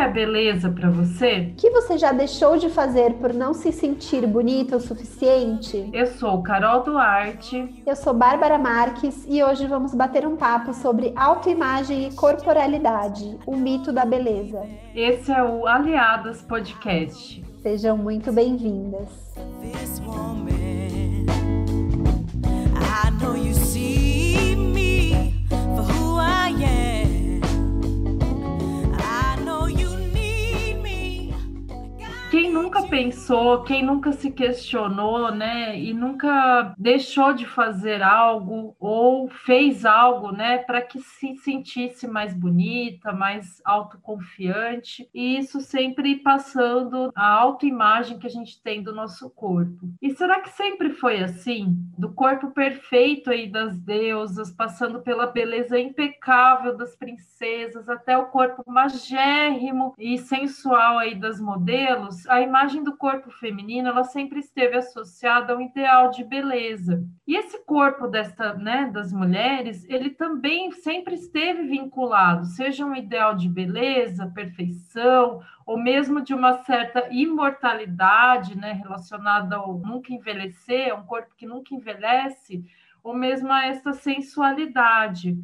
é beleza para você? O que você já deixou de fazer por não se sentir bonita o suficiente? Eu sou Carol Duarte. Eu sou Bárbara Marques e hoje vamos bater um papo sobre autoimagem e corporalidade, o mito da beleza. Esse é o Aliadas Podcast. Sejam muito bem-vindas. Quem nunca pensou, quem nunca se questionou, né, e nunca deixou de fazer algo ou fez algo, né, para que se sentisse mais bonita, mais autoconfiante, e isso sempre passando a autoimagem que a gente tem do nosso corpo. E será que sempre foi assim? Do corpo perfeito aí das deusas, passando pela beleza impecável das princesas, até o corpo magérrimo e sensual aí das modelos? A imagem do corpo feminino ela sempre esteve associada ao ideal de beleza. E esse corpo desta, né, das mulheres, ele também sempre esteve vinculado, seja um ideal de beleza, perfeição, ou mesmo de uma certa imortalidade, né, relacionada ao nunca envelhecer, um corpo que nunca envelhece, ou mesmo a essa sensualidade.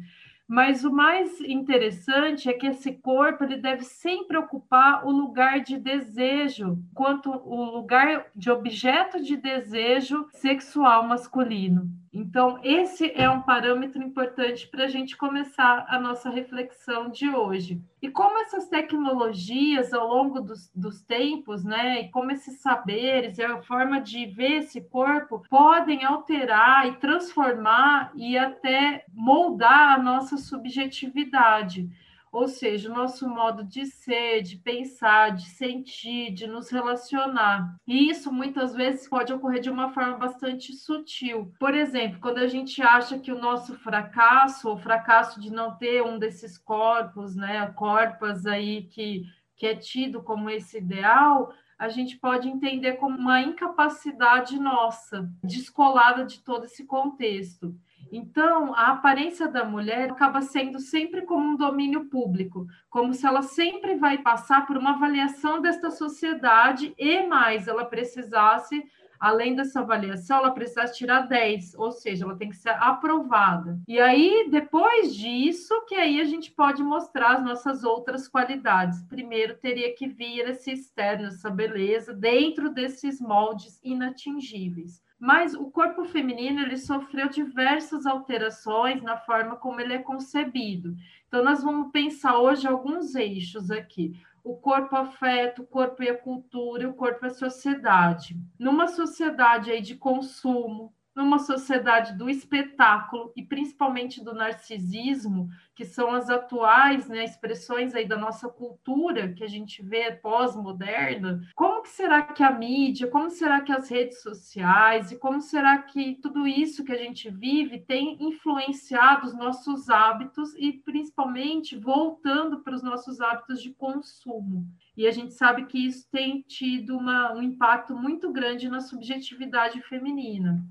Mas o mais interessante é que esse corpo ele deve sempre ocupar o lugar de desejo, quanto o lugar de objeto de desejo sexual masculino. Então, esse é um parâmetro importante para a gente começar a nossa reflexão de hoje. E como essas tecnologias, ao longo dos, dos tempos, né, e como esses saberes e a forma de ver esse corpo podem alterar e transformar e até moldar a nossa subjetividade ou seja, o nosso modo de ser, de pensar, de sentir, de nos relacionar. E isso muitas vezes pode ocorrer de uma forma bastante sutil. Por exemplo, quando a gente acha que o nosso fracasso, o fracasso de não ter um desses corpos, né, corpos aí que, que é tido como esse ideal, a gente pode entender como uma incapacidade nossa, descolada de todo esse contexto. Então, a aparência da mulher acaba sendo sempre como um domínio público, como se ela sempre vai passar por uma avaliação desta sociedade e mais ela precisasse, além dessa avaliação, ela precisasse tirar 10, ou seja, ela tem que ser aprovada. E aí, depois disso, que aí a gente pode mostrar as nossas outras qualidades. Primeiro, teria que vir esse externo, essa beleza, dentro desses moldes inatingíveis. Mas o corpo feminino ele sofreu diversas alterações na forma como ele é concebido. Então, nós vamos pensar hoje alguns eixos aqui. O corpo afeta, o corpo e a cultura, o corpo e a sociedade. Numa sociedade aí de consumo, numa sociedade do espetáculo e principalmente do narcisismo, que são as atuais né, expressões aí da nossa cultura que a gente vê pós-moderna, como que será que a mídia, como será que as redes sociais e como será que tudo isso que a gente vive tem influenciado os nossos hábitos e principalmente voltando para os nossos hábitos de consumo? E a gente sabe que isso tem tido uma, um impacto muito grande na subjetividade feminina.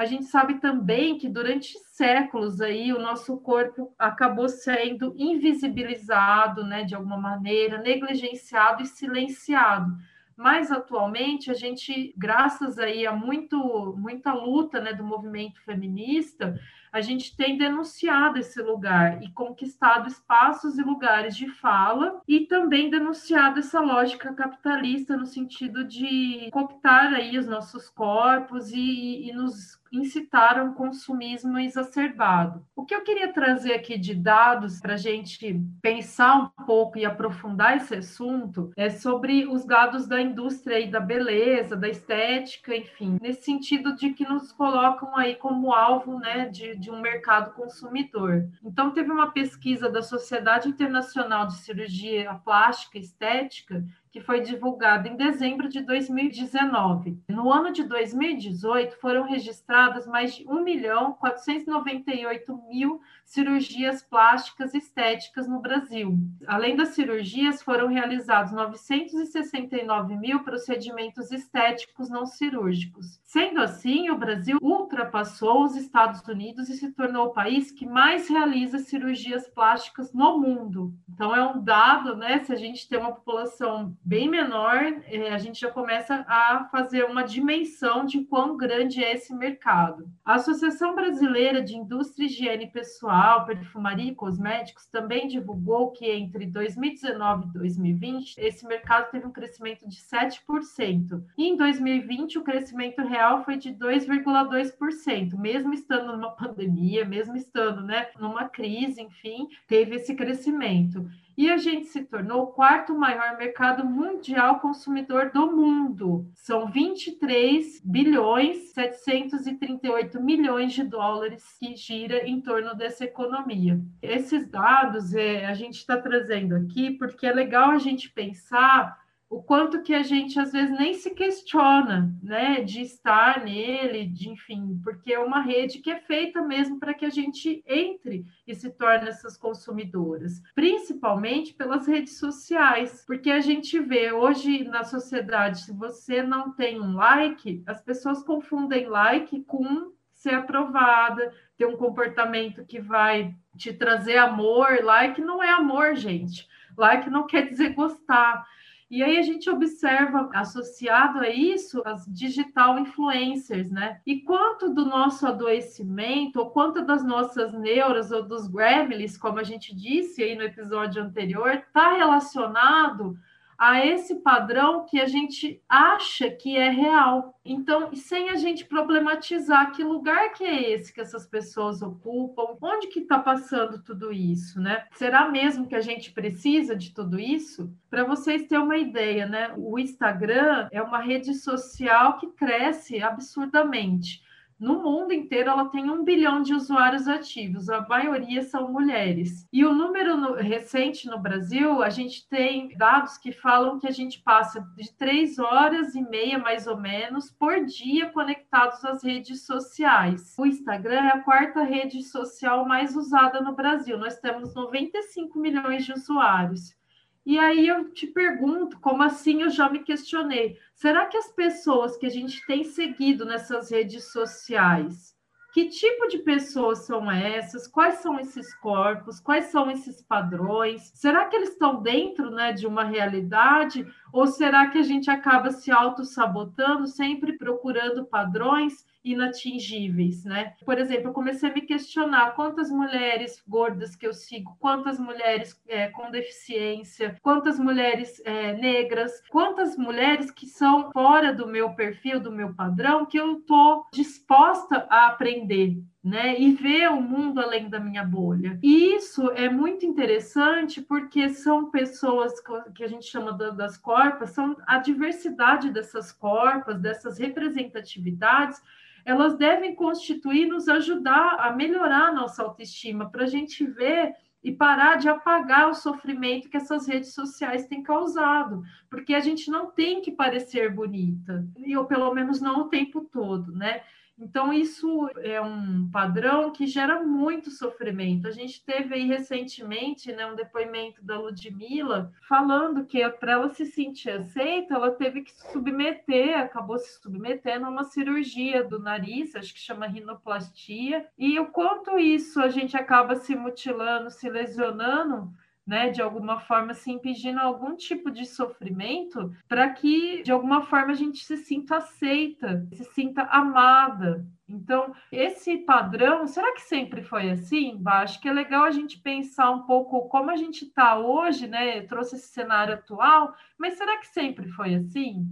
A gente sabe também que durante séculos aí o nosso corpo acabou sendo invisibilizado, né, de alguma maneira, negligenciado e silenciado. Mas atualmente a gente, graças aí a muito, muita luta né, do movimento feminista, a gente tem denunciado esse lugar e conquistado espaços e lugares de fala e também denunciado essa lógica capitalista no sentido de cooptar aí os nossos corpos e, e nos incitar a um consumismo exacerbado. O que eu queria trazer aqui de dados para a gente pensar um pouco e aprofundar esse assunto é sobre os dados da indústria e da beleza, da estética, enfim, nesse sentido de que nos colocam aí como alvo né, de, de um mercado consumidor. Então, teve uma pesquisa da Sociedade Internacional de Cirurgia Plástica e Estética que foi divulgado em dezembro de 2019. No ano de 2018, foram registradas mais de 1 milhão 498 mil cirurgias plásticas estéticas no Brasil. Além das cirurgias, foram realizados 969 mil procedimentos estéticos não cirúrgicos. Sendo assim, o Brasil ultrapassou os Estados Unidos e se tornou o país que mais realiza cirurgias plásticas no mundo. Então, é um dado, né? Se a gente tem uma população bem menor, é, a gente já começa a fazer uma dimensão de quão grande é esse mercado. A Associação Brasileira de Indústria e Higiene Pessoal, Perfumaria e Cosméticos também divulgou que entre 2019 e 2020 esse mercado teve um crescimento de 7%. E em 2020 o crescimento real foi de 2,2%, mesmo estando numa pandemia, mesmo estando, né, numa crise, enfim, teve esse crescimento e a gente se tornou o quarto maior mercado mundial consumidor do mundo. São 23 bilhões 738 milhões de dólares que gira em torno dessa economia. Esses dados é, a gente está trazendo aqui porque é legal a gente pensar o quanto que a gente às vezes nem se questiona, né, de estar nele, de enfim, porque é uma rede que é feita mesmo para que a gente entre e se torne essas consumidoras, principalmente pelas redes sociais, porque a gente vê hoje na sociedade, se você não tem um like, as pessoas confundem like com ser aprovada, ter um comportamento que vai te trazer amor, like não é amor, gente. Like não quer dizer gostar. E aí a gente observa, associado a isso, as digital influencers, né? E quanto do nosso adoecimento, ou quanto das nossas neuras ou dos gremlins, como a gente disse aí no episódio anterior, está relacionado a esse padrão que a gente acha que é real. Então, sem a gente problematizar que lugar que é esse que essas pessoas ocupam, onde que está passando tudo isso, né? Será mesmo que a gente precisa de tudo isso? Para vocês terem uma ideia, né? O Instagram é uma rede social que cresce absurdamente. No mundo inteiro, ela tem um bilhão de usuários ativos, a maioria são mulheres. E o número no, recente no Brasil, a gente tem dados que falam que a gente passa de três horas e meia, mais ou menos, por dia conectados às redes sociais. O Instagram é a quarta rede social mais usada no Brasil. Nós temos 95 milhões de usuários. E aí eu te pergunto, como assim eu já me questionei? Será que as pessoas que a gente tem seguido nessas redes sociais, que tipo de pessoas são essas? Quais são esses corpos? Quais são esses padrões? Será que eles estão dentro né, de uma realidade? Ou será que a gente acaba se auto-sabotando, sempre procurando padrões inatingíveis, né? Por exemplo, eu comecei a me questionar quantas mulheres gordas que eu sigo, quantas mulheres é, com deficiência, quantas mulheres é, negras, quantas mulheres que são fora do meu perfil, do meu padrão, que eu estou disposta a aprender, né? E ver o mundo além da minha bolha. E isso é muito interessante porque são pessoas que a gente chama das corpas, são a diversidade dessas corpas, dessas representatividades elas devem constituir, nos ajudar a melhorar a nossa autoestima, para a gente ver e parar de apagar o sofrimento que essas redes sociais têm causado, porque a gente não tem que parecer bonita, ou pelo menos não o tempo todo, né? Então, isso é um padrão que gera muito sofrimento. A gente teve aí recentemente né, um depoimento da Ludmilla falando que para ela se sentir aceita, ela teve que se submeter, acabou se submetendo a uma cirurgia do nariz, acho que chama rinoplastia, e o quanto isso a gente acaba se mutilando, se lesionando né, de alguma forma se impedindo algum tipo de sofrimento para que de alguma forma a gente se sinta aceita, se sinta amada. Então, esse padrão, será que sempre foi assim? Acho que é legal a gente pensar um pouco como a gente está hoje, né? Eu trouxe esse cenário atual, mas será que sempre foi assim?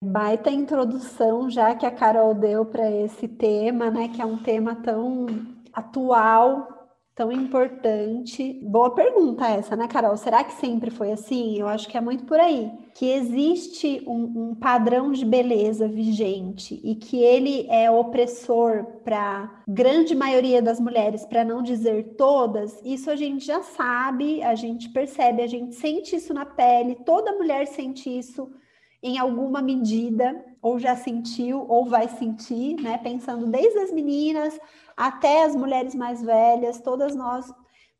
Baita introdução já que a Carol deu para esse tema, né? Que é um tema tão atual tão importante. Boa pergunta essa, né, Carol? Será que sempre foi assim? Eu acho que é muito por aí. Que existe um, um padrão de beleza vigente e que ele é opressor para grande maioria das mulheres, para não dizer todas, isso a gente já sabe, a gente percebe, a gente sente isso na pele, toda mulher sente isso em alguma medida, ou já sentiu, ou vai sentir, né? Pensando desde as meninas até as mulheres mais velhas, todas nós,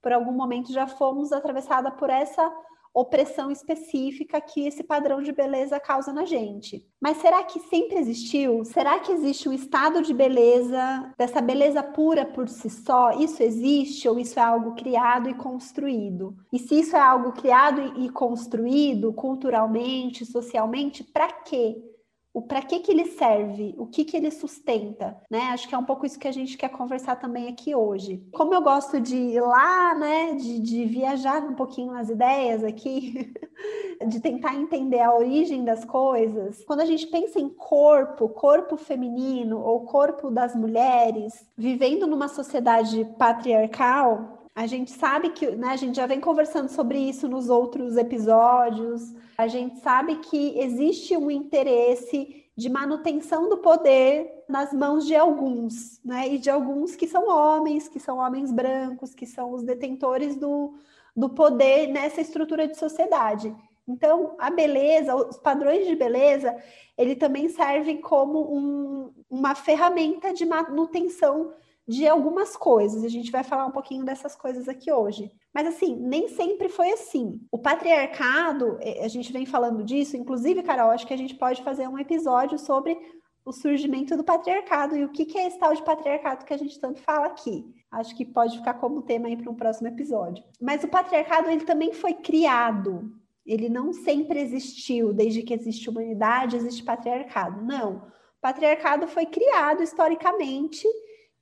por algum momento, já fomos atravessadas por essa opressão específica que esse padrão de beleza causa na gente. Mas será que sempre existiu? Será que existe um estado de beleza, dessa beleza pura por si só? Isso existe ou isso é algo criado e construído? E se isso é algo criado e construído culturalmente, socialmente, para quê? O para que que ele serve, o que que ele sustenta, né? Acho que é um pouco isso que a gente quer conversar também aqui hoje. Como eu gosto de ir lá, né, de, de viajar um pouquinho nas ideias aqui, de tentar entender a origem das coisas. Quando a gente pensa em corpo, corpo feminino ou corpo das mulheres, vivendo numa sociedade patriarcal, a gente sabe que, né, a gente já vem conversando sobre isso nos outros episódios. A gente sabe que existe um interesse de manutenção do poder nas mãos de alguns, né? E de alguns que são homens, que são homens brancos, que são os detentores do, do poder nessa estrutura de sociedade. Então, a beleza, os padrões de beleza, ele também servem como um, uma ferramenta de manutenção de algumas coisas. A gente vai falar um pouquinho dessas coisas aqui hoje. Mas assim, nem sempre foi assim. O patriarcado, a gente vem falando disso, inclusive, Carol, acho que a gente pode fazer um episódio sobre o surgimento do patriarcado e o que, é esse tal de patriarcado que a gente tanto fala aqui. Acho que pode ficar como tema aí para um próximo episódio. Mas o patriarcado ele também foi criado. Ele não sempre existiu, desde que existe humanidade, existe patriarcado. Não. O patriarcado foi criado historicamente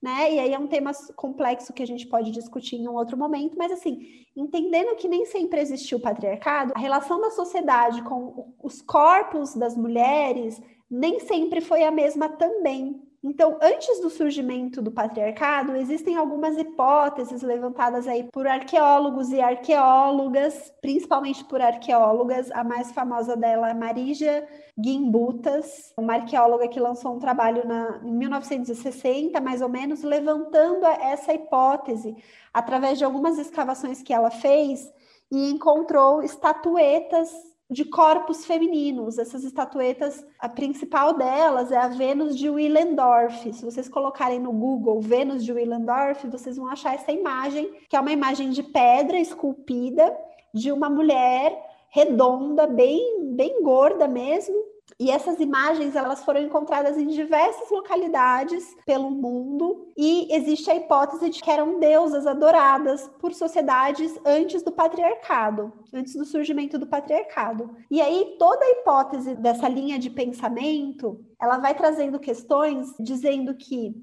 né? E aí é um tema complexo que a gente pode discutir em um outro momento, mas assim, entendendo que nem sempre existiu o patriarcado, a relação da sociedade com os corpos das mulheres nem sempre foi a mesma também. Então, antes do surgimento do patriarcado, existem algumas hipóteses levantadas aí por arqueólogos e arqueólogas, principalmente por arqueólogas. A mais famosa dela é Marija Gimbutas, uma arqueóloga que lançou um trabalho na, em 1960, mais ou menos, levantando essa hipótese através de algumas escavações que ela fez e encontrou estatuetas de corpos femininos. Essas estatuetas, a principal delas é a Vênus de Willendorf. Se vocês colocarem no Google Vênus de Willendorf, vocês vão achar essa imagem, que é uma imagem de pedra esculpida de uma mulher redonda, bem, bem gorda mesmo, e essas imagens elas foram encontradas em diversas localidades pelo mundo e existe a hipótese de que eram deusas adoradas por sociedades antes do patriarcado, antes do surgimento do patriarcado. E aí toda a hipótese dessa linha de pensamento, ela vai trazendo questões dizendo que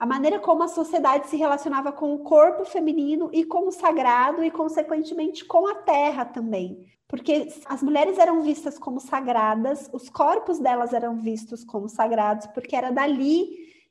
a maneira como a sociedade se relacionava com o corpo feminino e com o sagrado e consequentemente com a terra também porque as mulheres eram vistas como sagradas, os corpos delas eram vistos como sagrados, porque era dali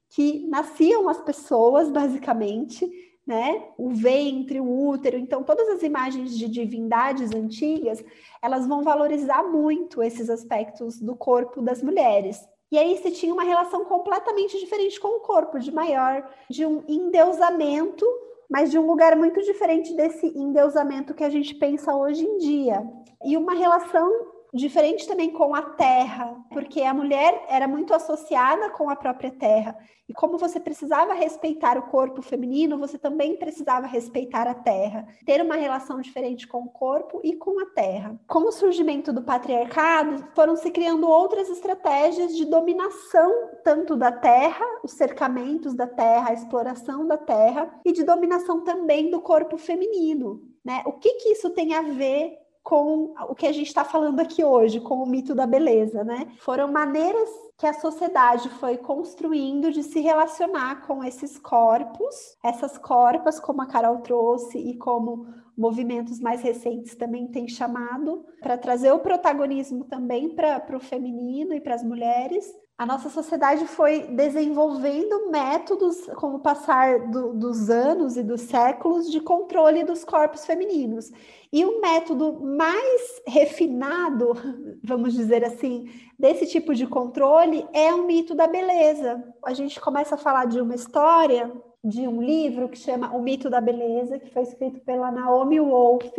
que nasciam as pessoas, basicamente, né? O ventre, o útero, então todas as imagens de divindades antigas, elas vão valorizar muito esses aspectos do corpo das mulheres. E aí se tinha uma relação completamente diferente com o corpo, de maior, de um endeusamento mas de um lugar muito diferente desse endeusamento que a gente pensa hoje em dia. E uma relação diferente também com a terra, porque a mulher era muito associada com a própria terra. E como você precisava respeitar o corpo feminino, você também precisava respeitar a terra, ter uma relação diferente com o corpo e com a terra. Com o surgimento do patriarcado, foram se criando outras estratégias de dominação tanto da terra, os cercamentos da terra, a exploração da terra e de dominação também do corpo feminino. Né? O que, que isso tem a ver com o que a gente está falando aqui hoje, com o mito da beleza, né? Foram maneiras que a sociedade foi construindo de se relacionar com esses corpos, essas corpas, como a Carol trouxe e como movimentos mais recentes também têm chamado, para trazer o protagonismo também para o feminino e para as mulheres, a nossa sociedade foi desenvolvendo métodos com o passar do, dos anos e dos séculos de controle dos corpos femininos. E o método mais refinado, vamos dizer assim, desse tipo de controle é o mito da beleza. A gente começa a falar de uma história, de um livro que chama O Mito da Beleza, que foi escrito pela Naomi Wolf,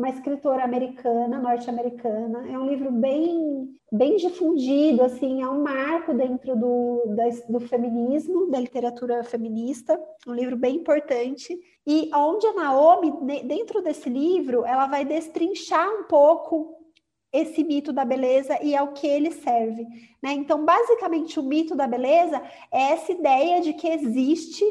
uma escritora americana, norte-americana. É um livro bem, bem difundido, assim, é um marco dentro do, da, do feminismo, da literatura feminista, um livro bem importante. E onde a Naomi, dentro desse livro, ela vai destrinchar um pouco esse mito da beleza e ao que ele serve. Né? Então, basicamente, o mito da beleza é essa ideia de que existe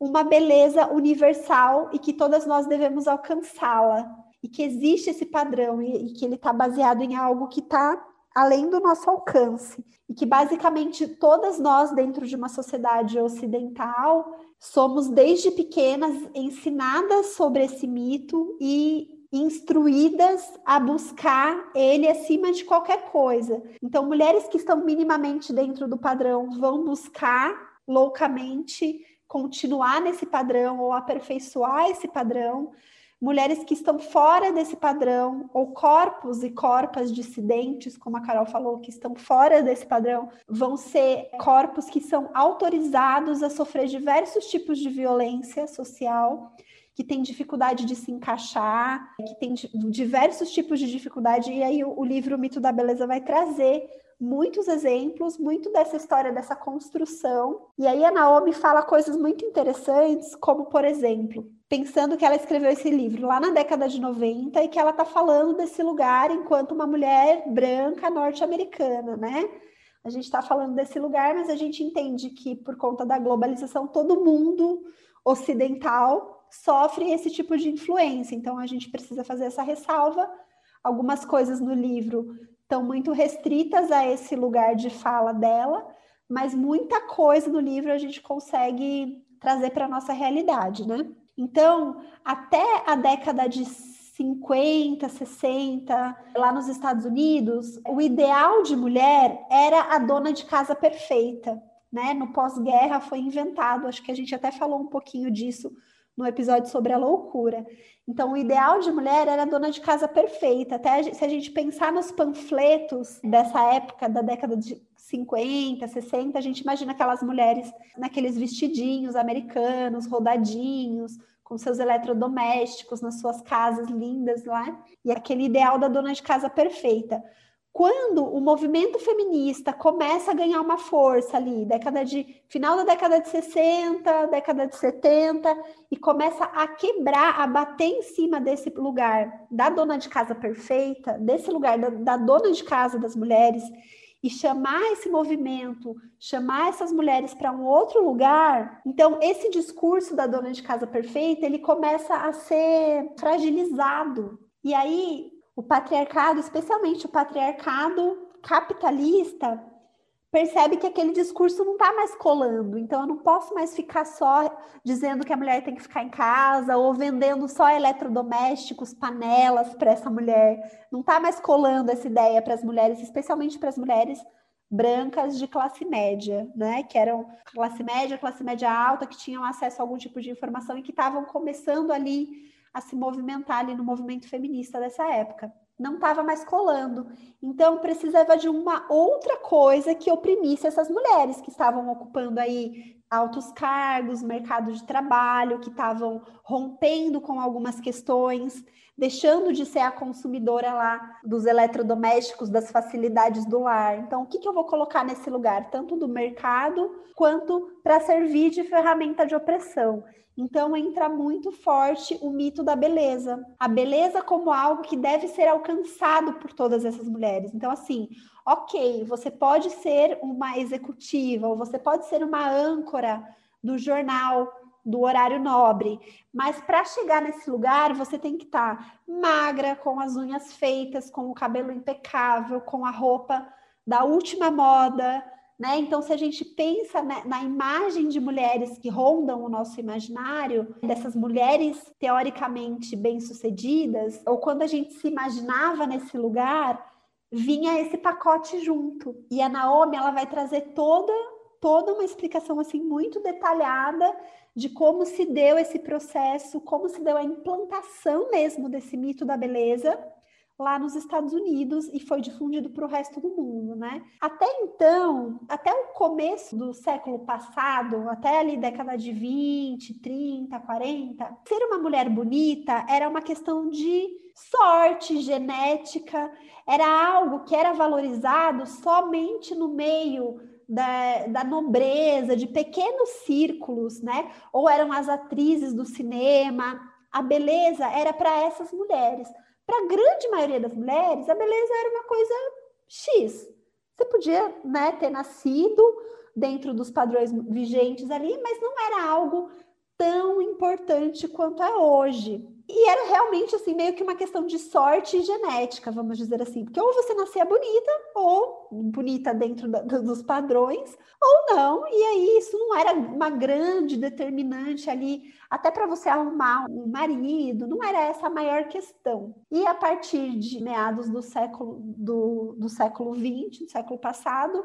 uma beleza universal e que todas nós devemos alcançá-la e que existe esse padrão e, e que ele está baseado em algo que está além do nosso alcance e que basicamente todas nós dentro de uma sociedade ocidental somos desde pequenas ensinadas sobre esse mito e instruídas a buscar ele acima de qualquer coisa. Então, mulheres que estão minimamente dentro do padrão vão buscar loucamente continuar nesse padrão ou aperfeiçoar esse padrão mulheres que estão fora desse padrão, ou corpos e corpas dissidentes, como a Carol falou, que estão fora desse padrão, vão ser corpos que são autorizados a sofrer diversos tipos de violência social que tem dificuldade de se encaixar, que tem diversos tipos de dificuldade, e aí o, livro o Mito da Beleza vai trazer muitos exemplos, muito dessa história, dessa construção. E aí a Naomi fala coisas muito interessantes, como, por exemplo, pensando que ela escreveu esse livro lá na década de 90 e que ela está falando desse lugar enquanto uma mulher branca norte-americana, né? A gente está falando desse lugar, mas a gente entende que por conta da globalização, todo mundo ocidental sofre esse tipo de influência. Então a gente precisa fazer essa ressalva. Algumas coisas no livro estão muito restritas a esse lugar de fala dela, mas muita coisa no livro a gente consegue trazer para a nossa realidade, né? Então, até a década de 50, 60, lá nos Estados Unidos, o ideal de mulher era a dona de casa perfeita, né? No pós-guerra foi inventado, acho que a gente até falou um pouquinho disso no episódio sobre a loucura. Então, o ideal de mulher era a dona de casa perfeita. Até se a gente pensar nos panfletos dessa época, da década de 50, 60, a gente imagina aquelas mulheres naqueles vestidinhos americanos, rodadinhos, com seus eletrodomésticos nas suas casas lindas lá, e aquele ideal da dona de casa perfeita. Quando o movimento feminista começa a ganhar uma força ali, década de final da década de 60, década de 70, e começa a quebrar, a bater em cima desse lugar da dona de casa perfeita, desse lugar da, da dona de casa das mulheres, e chamar esse movimento, chamar essas mulheres para um outro lugar, então esse discurso da dona de casa perfeita, ele começa a ser fragilizado. E aí o patriarcado, especialmente o patriarcado capitalista, percebe que aquele discurso não está mais colando. Então, eu não posso mais ficar só dizendo que a mulher tem que ficar em casa ou vendendo só eletrodomésticos, panelas para essa mulher. Não está mais colando essa ideia para as mulheres, especialmente para as mulheres brancas de classe média, né? Que eram classe média, classe média alta, que tinham acesso a algum tipo de informação e que estavam começando ali a se movimentar ali no movimento feminista dessa época. Não estava mais colando. Então, precisava de uma outra coisa que oprimisse essas mulheres que estavam ocupando aí altos cargos, mercado de trabalho, que estavam rompendo com algumas questões, deixando de ser a consumidora lá dos eletrodomésticos, das facilidades do lar. Então, o que, que eu vou colocar nesse lugar, tanto do mercado quanto para servir de ferramenta de opressão? Então entra muito forte o mito da beleza. A beleza como algo que deve ser alcançado por todas essas mulheres. Então, assim, ok, você pode ser uma executiva, ou você pode ser uma âncora do jornal, do horário nobre, mas para chegar nesse lugar você tem que estar tá magra, com as unhas feitas, com o cabelo impecável, com a roupa da última moda, né? Então, se a gente pensa na imagem de mulheres que rondam o nosso imaginário, dessas mulheres teoricamente bem-sucedidas, ou quando a gente se imaginava nesse lugar, vinha esse pacote junto. E a Naomi, ela vai trazer toda toda uma explicação assim muito detalhada de como se deu esse processo, como se deu a implantação mesmo desse mito da beleza lá nos Estados Unidos e foi difundido para o resto do mundo, né? Até então, até o começo do século passado, até ali década de 20, 30, 40, ser uma mulher bonita era uma questão de sorte, genética, era algo que era valorizado somente no meio da, da, nobreza, de pequenos círculos, né? Ou eram as atrizes do cinema. A beleza era para essas mulheres. Para a grande maioria das mulheres, a beleza era uma coisa X. Você podia né, ter nascido dentro dos padrões vigentes ali, mas não era algo tão importante quanto é hoje. E era realmente assim, meio que uma questão de sorte genética, vamos dizer assim. Porque ou você nascia bonita, ou bonita dentro da, dos padrões, ou não. E aí isso não era uma grande determinante ali, até para você arrumar um marido, não era essa a maior questão. E a partir de meados do século do, do século XX, do século passado,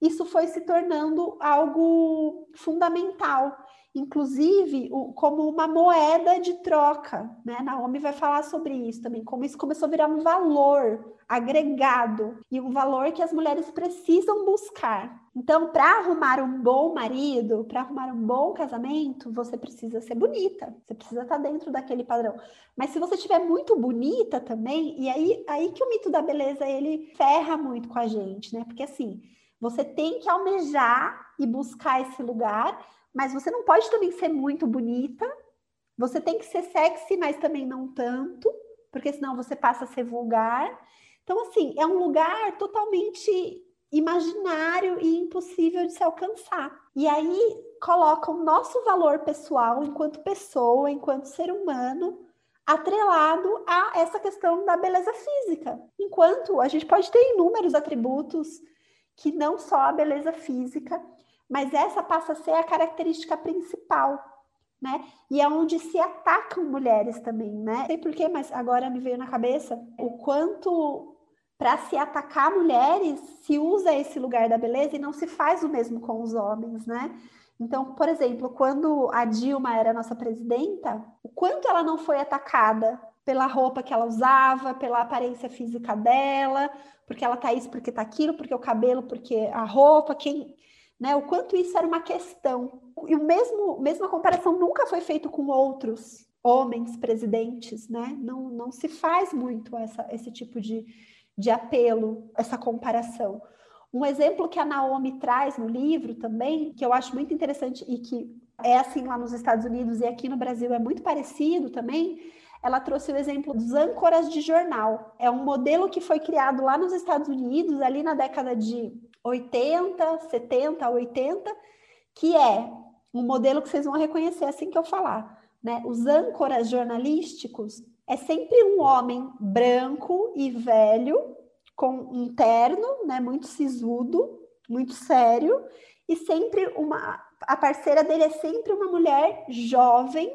isso foi se tornando algo fundamental inclusive o, como uma moeda de troca, né? Naomi vai falar sobre isso também, como isso começou a virar um valor agregado e um valor que as mulheres precisam buscar. Então, para arrumar um bom marido, para arrumar um bom casamento, você precisa ser bonita, você precisa estar tá dentro daquele padrão. Mas se você estiver muito bonita também, e aí, aí que o mito da beleza ele ferra muito com a gente, né? Porque assim, você tem que almejar e buscar esse lugar, mas você não pode também ser muito bonita. Você tem que ser sexy, mas também não tanto, porque senão você passa a ser vulgar. Então, assim, é um lugar totalmente imaginário e impossível de se alcançar. E aí coloca o nosso valor pessoal enquanto pessoa, enquanto ser humano, atrelado a essa questão da beleza física. Enquanto a gente pode ter inúmeros atributos que não só a beleza física, mas essa passa a ser a característica principal, né? E é onde se atacam mulheres também, né? Não sei porquê, mas agora me veio na cabeça o quanto para se atacar mulheres se usa esse lugar da beleza e não se faz o mesmo com os homens, né? Então, por exemplo, quando a Dilma era nossa presidenta, o quanto ela não foi atacada pela roupa que ela usava, pela aparência física dela, porque ela tá isso, porque tá aquilo, porque o cabelo, porque a roupa, quem né? O quanto isso era uma questão. E o mesmo, mesma comparação nunca foi feito com outros homens presidentes, né? Não, não se faz muito essa, esse tipo de, de apelo, essa comparação. Um exemplo que a Naomi traz no livro também, que eu acho muito interessante e que é assim lá nos Estados Unidos e aqui no Brasil é muito parecido também, ela trouxe o exemplo dos âncoras de jornal. É um modelo que foi criado lá nos Estados Unidos, ali na década de 80, 70, 80, que é um modelo que vocês vão reconhecer assim que eu falar. Né? Os âncoras jornalísticos é sempre um homem branco e velho, com um terno, né, muito sisudo, muito sério, e sempre uma. A parceira dele é sempre uma mulher jovem,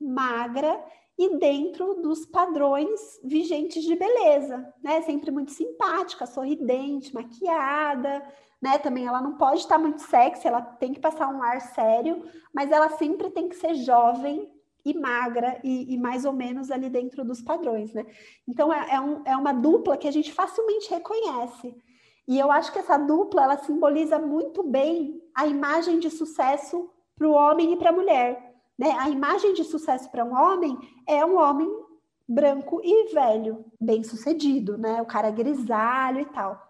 magra e dentro dos padrões vigentes de beleza, né? Sempre muito simpática, sorridente, maquiada, né? Também ela não pode estar muito sexy, ela tem que passar um ar sério, mas ela sempre tem que ser jovem e magra e, e mais ou menos ali dentro dos padrões, né? Então é, é, um, é uma dupla que a gente facilmente reconhece. E eu acho que essa dupla ela simboliza muito bem a imagem de sucesso para o homem e para a mulher né? A imagem de sucesso para um homem é um homem branco e velho, bem sucedido, né? O cara grisalho e tal.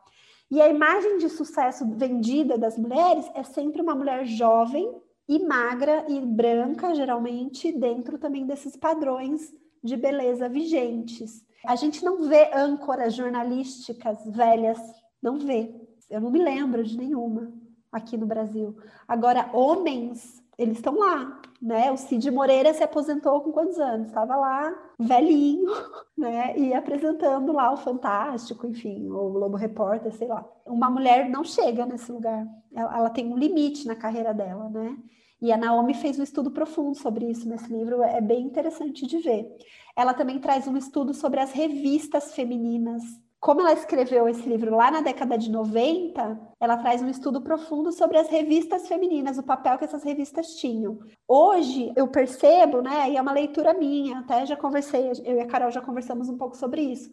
E a imagem de sucesso vendida das mulheres é sempre uma mulher jovem e magra e branca, geralmente, dentro também desses padrões de beleza vigentes. A gente não vê âncoras jornalísticas velhas, não vê. Eu não me lembro de nenhuma aqui no Brasil. Agora, homens eles estão lá, né? O Cid Moreira se aposentou com quantos anos? Estava lá, velhinho, né? E apresentando lá o Fantástico, enfim, o Globo Repórter, sei lá. Uma mulher não chega nesse lugar. Ela, ela tem um limite na carreira dela, né? E a Naomi fez um estudo profundo sobre isso nesse livro, é bem interessante de ver. Ela também traz um estudo sobre as revistas femininas como ela escreveu esse livro lá na década de 90, ela traz um estudo profundo sobre as revistas femininas, o papel que essas revistas tinham. Hoje eu percebo, né, e é uma leitura minha, até já conversei, eu e a Carol já conversamos um pouco sobre isso.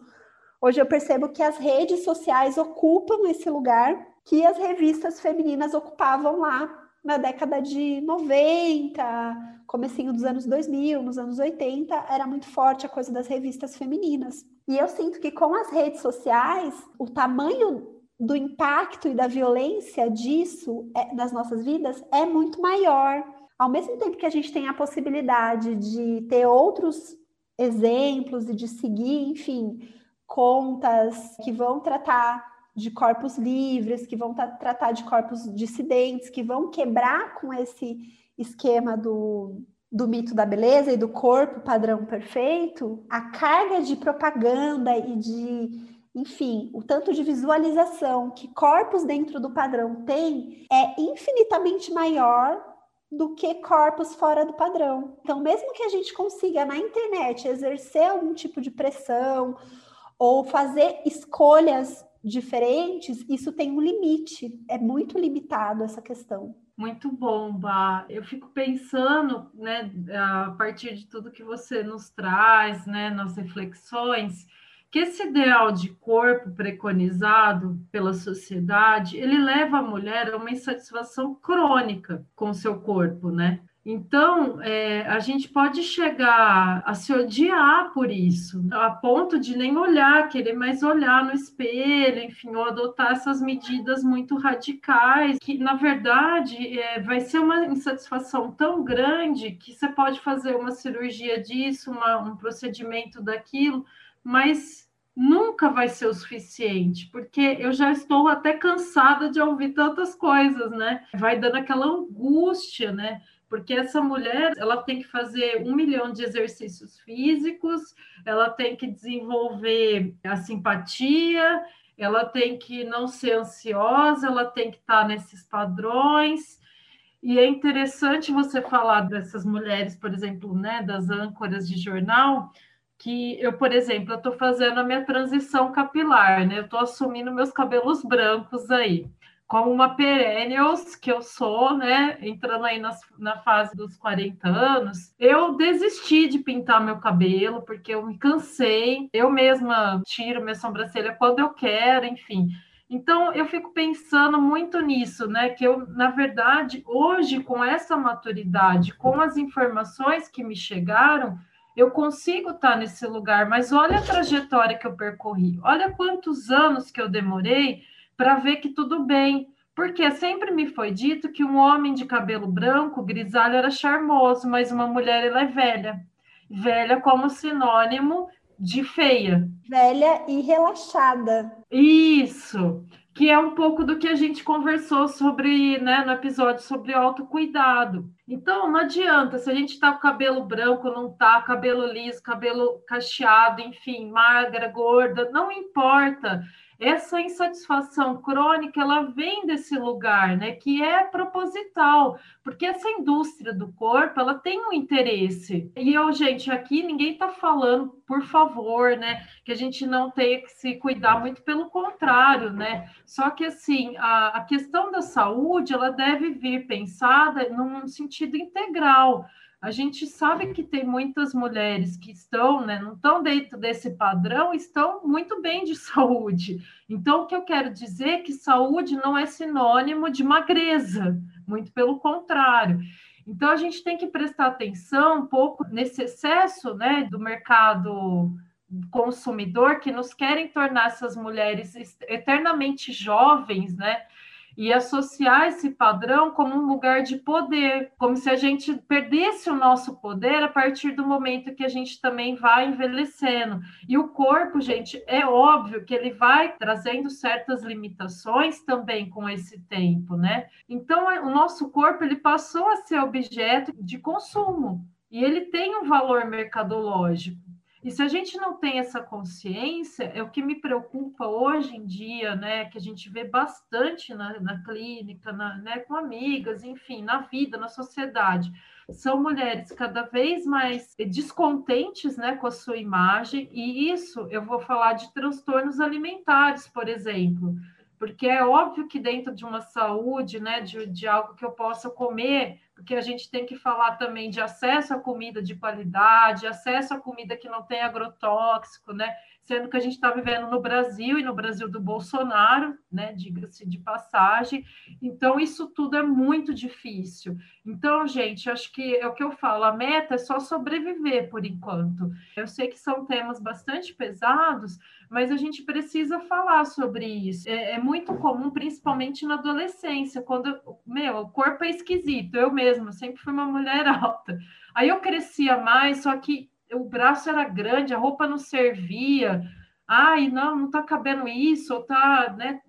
Hoje eu percebo que as redes sociais ocupam esse lugar que as revistas femininas ocupavam lá na década de 90, comecinho dos anos 2000, nos anos 80, era muito forte a coisa das revistas femininas. E eu sinto que com as redes sociais, o tamanho do impacto e da violência disso é, nas nossas vidas é muito maior. Ao mesmo tempo que a gente tem a possibilidade de ter outros exemplos e de seguir, enfim, contas que vão tratar de corpos livres, que vão tratar de corpos dissidentes, que vão quebrar com esse esquema do, do mito da beleza e do corpo padrão perfeito, a carga de propaganda e de, enfim, o tanto de visualização que corpos dentro do padrão têm é infinitamente maior do que corpos fora do padrão. Então, mesmo que a gente consiga na internet exercer algum tipo de pressão ou fazer escolhas diferentes, isso tem um limite, é muito limitado essa questão. Muito bom, Bah. Eu fico pensando, né, a partir de tudo que você nos traz, né, nas reflexões, que esse ideal de corpo preconizado pela sociedade, ele leva a mulher a uma insatisfação crônica com seu corpo, né? Então, é, a gente pode chegar a se odiar por isso, a ponto de nem olhar, querer mais olhar no espelho, enfim, ou adotar essas medidas muito radicais, que na verdade é, vai ser uma insatisfação tão grande que você pode fazer uma cirurgia disso, uma, um procedimento daquilo, mas nunca vai ser o suficiente, porque eu já estou até cansada de ouvir tantas coisas, né? Vai dando aquela angústia, né? Porque essa mulher ela tem que fazer um milhão de exercícios físicos, ela tem que desenvolver a simpatia, ela tem que não ser ansiosa, ela tem que estar nesses padrões. E é interessante você falar dessas mulheres, por exemplo, né, das âncoras de jornal, que eu, por exemplo, estou fazendo a minha transição capilar, né? Eu estou assumindo meus cabelos brancos aí como uma perennials que eu sou, né, entrando aí nas, na fase dos 40 anos, eu desisti de pintar meu cabelo porque eu me cansei. Eu mesma tiro minha sobrancelha quando eu quero, enfim. Então eu fico pensando muito nisso, né? Que eu, na verdade, hoje, com essa maturidade, com as informações que me chegaram, eu consigo estar nesse lugar, mas olha a trajetória que eu percorri, olha quantos anos que eu demorei para ver que tudo bem. Porque sempre me foi dito que um homem de cabelo branco, grisalho, era charmoso, mas uma mulher ela é velha. Velha como sinônimo de feia. Velha e relaxada. Isso, que é um pouco do que a gente conversou sobre, né, no episódio sobre autocuidado. Então, não adianta, se a gente tá com cabelo branco, não tá, cabelo liso, cabelo cacheado, enfim, magra, gorda, não importa essa insatisfação crônica ela vem desse lugar, né, que é proposital, porque essa indústria do corpo ela tem um interesse. E eu, gente, aqui ninguém está falando, por favor, né, que a gente não tenha que se cuidar, muito pelo contrário, né? Só que assim, a, a questão da saúde ela deve vir pensada num sentido integral a gente sabe que tem muitas mulheres que estão, né, não estão dentro desse padrão, estão muito bem de saúde. Então, o que eu quero dizer é que saúde não é sinônimo de magreza, muito pelo contrário. Então, a gente tem que prestar atenção um pouco nesse excesso né, do mercado consumidor que nos querem tornar essas mulheres eternamente jovens, né? E associar esse padrão como um lugar de poder, como se a gente perdesse o nosso poder a partir do momento que a gente também vai envelhecendo. E o corpo, gente, é óbvio que ele vai trazendo certas limitações também com esse tempo, né? Então, o nosso corpo ele passou a ser objeto de consumo e ele tem um valor mercadológico. E se a gente não tem essa consciência, é o que me preocupa hoje em dia, né? Que a gente vê bastante na, na clínica, na, né, com amigas, enfim, na vida, na sociedade. São mulheres cada vez mais descontentes né, com a sua imagem, e isso eu vou falar de transtornos alimentares, por exemplo porque é óbvio que dentro de uma saúde, né, de, de algo que eu possa comer, porque a gente tem que falar também de acesso à comida de qualidade, acesso à comida que não tem agrotóxico, né? Sendo que a gente está vivendo no Brasil e no Brasil do Bolsonaro, né? Diga-se de passagem. Então, isso tudo é muito difícil. Então, gente, acho que é o que eu falo, a meta é só sobreviver por enquanto. Eu sei que são temas bastante pesados, mas a gente precisa falar sobre isso. É, é, muito comum, principalmente na adolescência, quando, meu, o corpo é esquisito. Eu mesma sempre fui uma mulher alta. Aí eu crescia mais, só que o braço era grande, a roupa não servia. Ai, não, não tá cabendo isso, ou tá, né?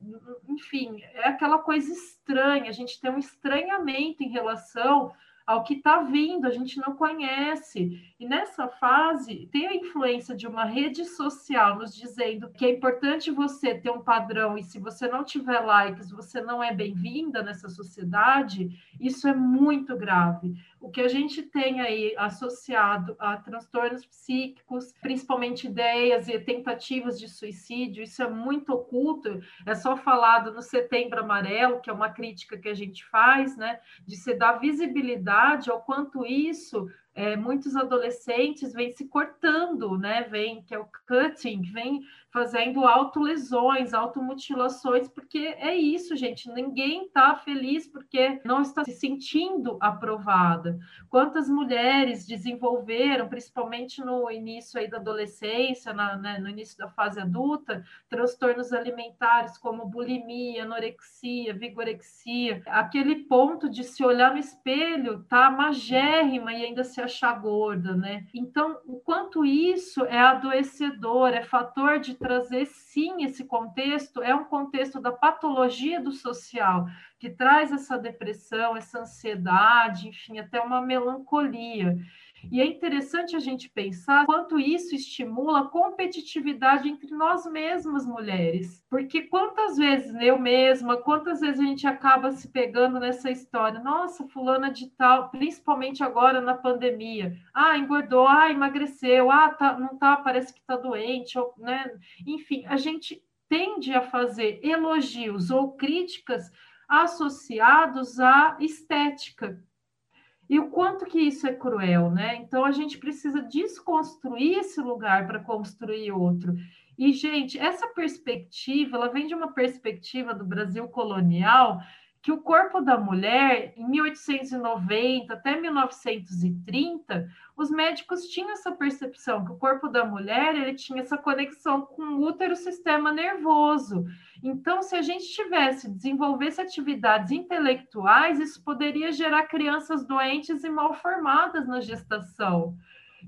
Enfim, é aquela coisa estranha. A gente tem um estranhamento em relação ao que está vindo, a gente não conhece. E nessa fase, tem a influência de uma rede social nos dizendo que é importante você ter um padrão e se você não tiver likes, você não é bem-vinda nessa sociedade, isso é muito grave. O que a gente tem aí associado a transtornos psíquicos, principalmente ideias e tentativas de suicídio, isso é muito oculto, é só falado no Setembro Amarelo, que é uma crítica que a gente faz, né, de se dar visibilidade ao quanto isso é, muitos adolescentes vêm se cortando, né? Vem, que é o cutting, vem fazendo autolesões, automutilações, porque é isso, gente. Ninguém está feliz porque não está se sentindo aprovada. Quantas mulheres desenvolveram, principalmente no início aí da adolescência, na, né, no início da fase adulta, transtornos alimentares como bulimia, anorexia, vigorexia, aquele ponto de se olhar no espelho, tá magérrima e ainda se achar gorda, né? Então, o quanto isso é adoecedor, é fator de trazer sim esse contexto, é um contexto da patologia do social, que traz essa depressão, essa ansiedade, enfim, até uma melancolia. E é interessante a gente pensar quanto isso estimula competitividade entre nós mesmas, mulheres. Porque quantas vezes eu mesma, quantas vezes a gente acaba se pegando nessa história? Nossa, fulana de tal, principalmente agora na pandemia. Ah, engordou, ah, emagreceu, ah, tá, não tá, parece que tá doente, ou, né? Enfim, a gente tende a fazer elogios ou críticas associados à estética. E o quanto que isso é cruel, né? Então a gente precisa desconstruir esse lugar para construir outro. E, gente, essa perspectiva, ela vem de uma perspectiva do Brasil colonial, que o corpo da mulher, em 1890 até 1930, os médicos tinham essa percepção que o corpo da mulher ele tinha essa conexão com o útero sistema nervoso. Então, se a gente tivesse, desenvolvesse atividades intelectuais, isso poderia gerar crianças doentes e mal formadas na gestação.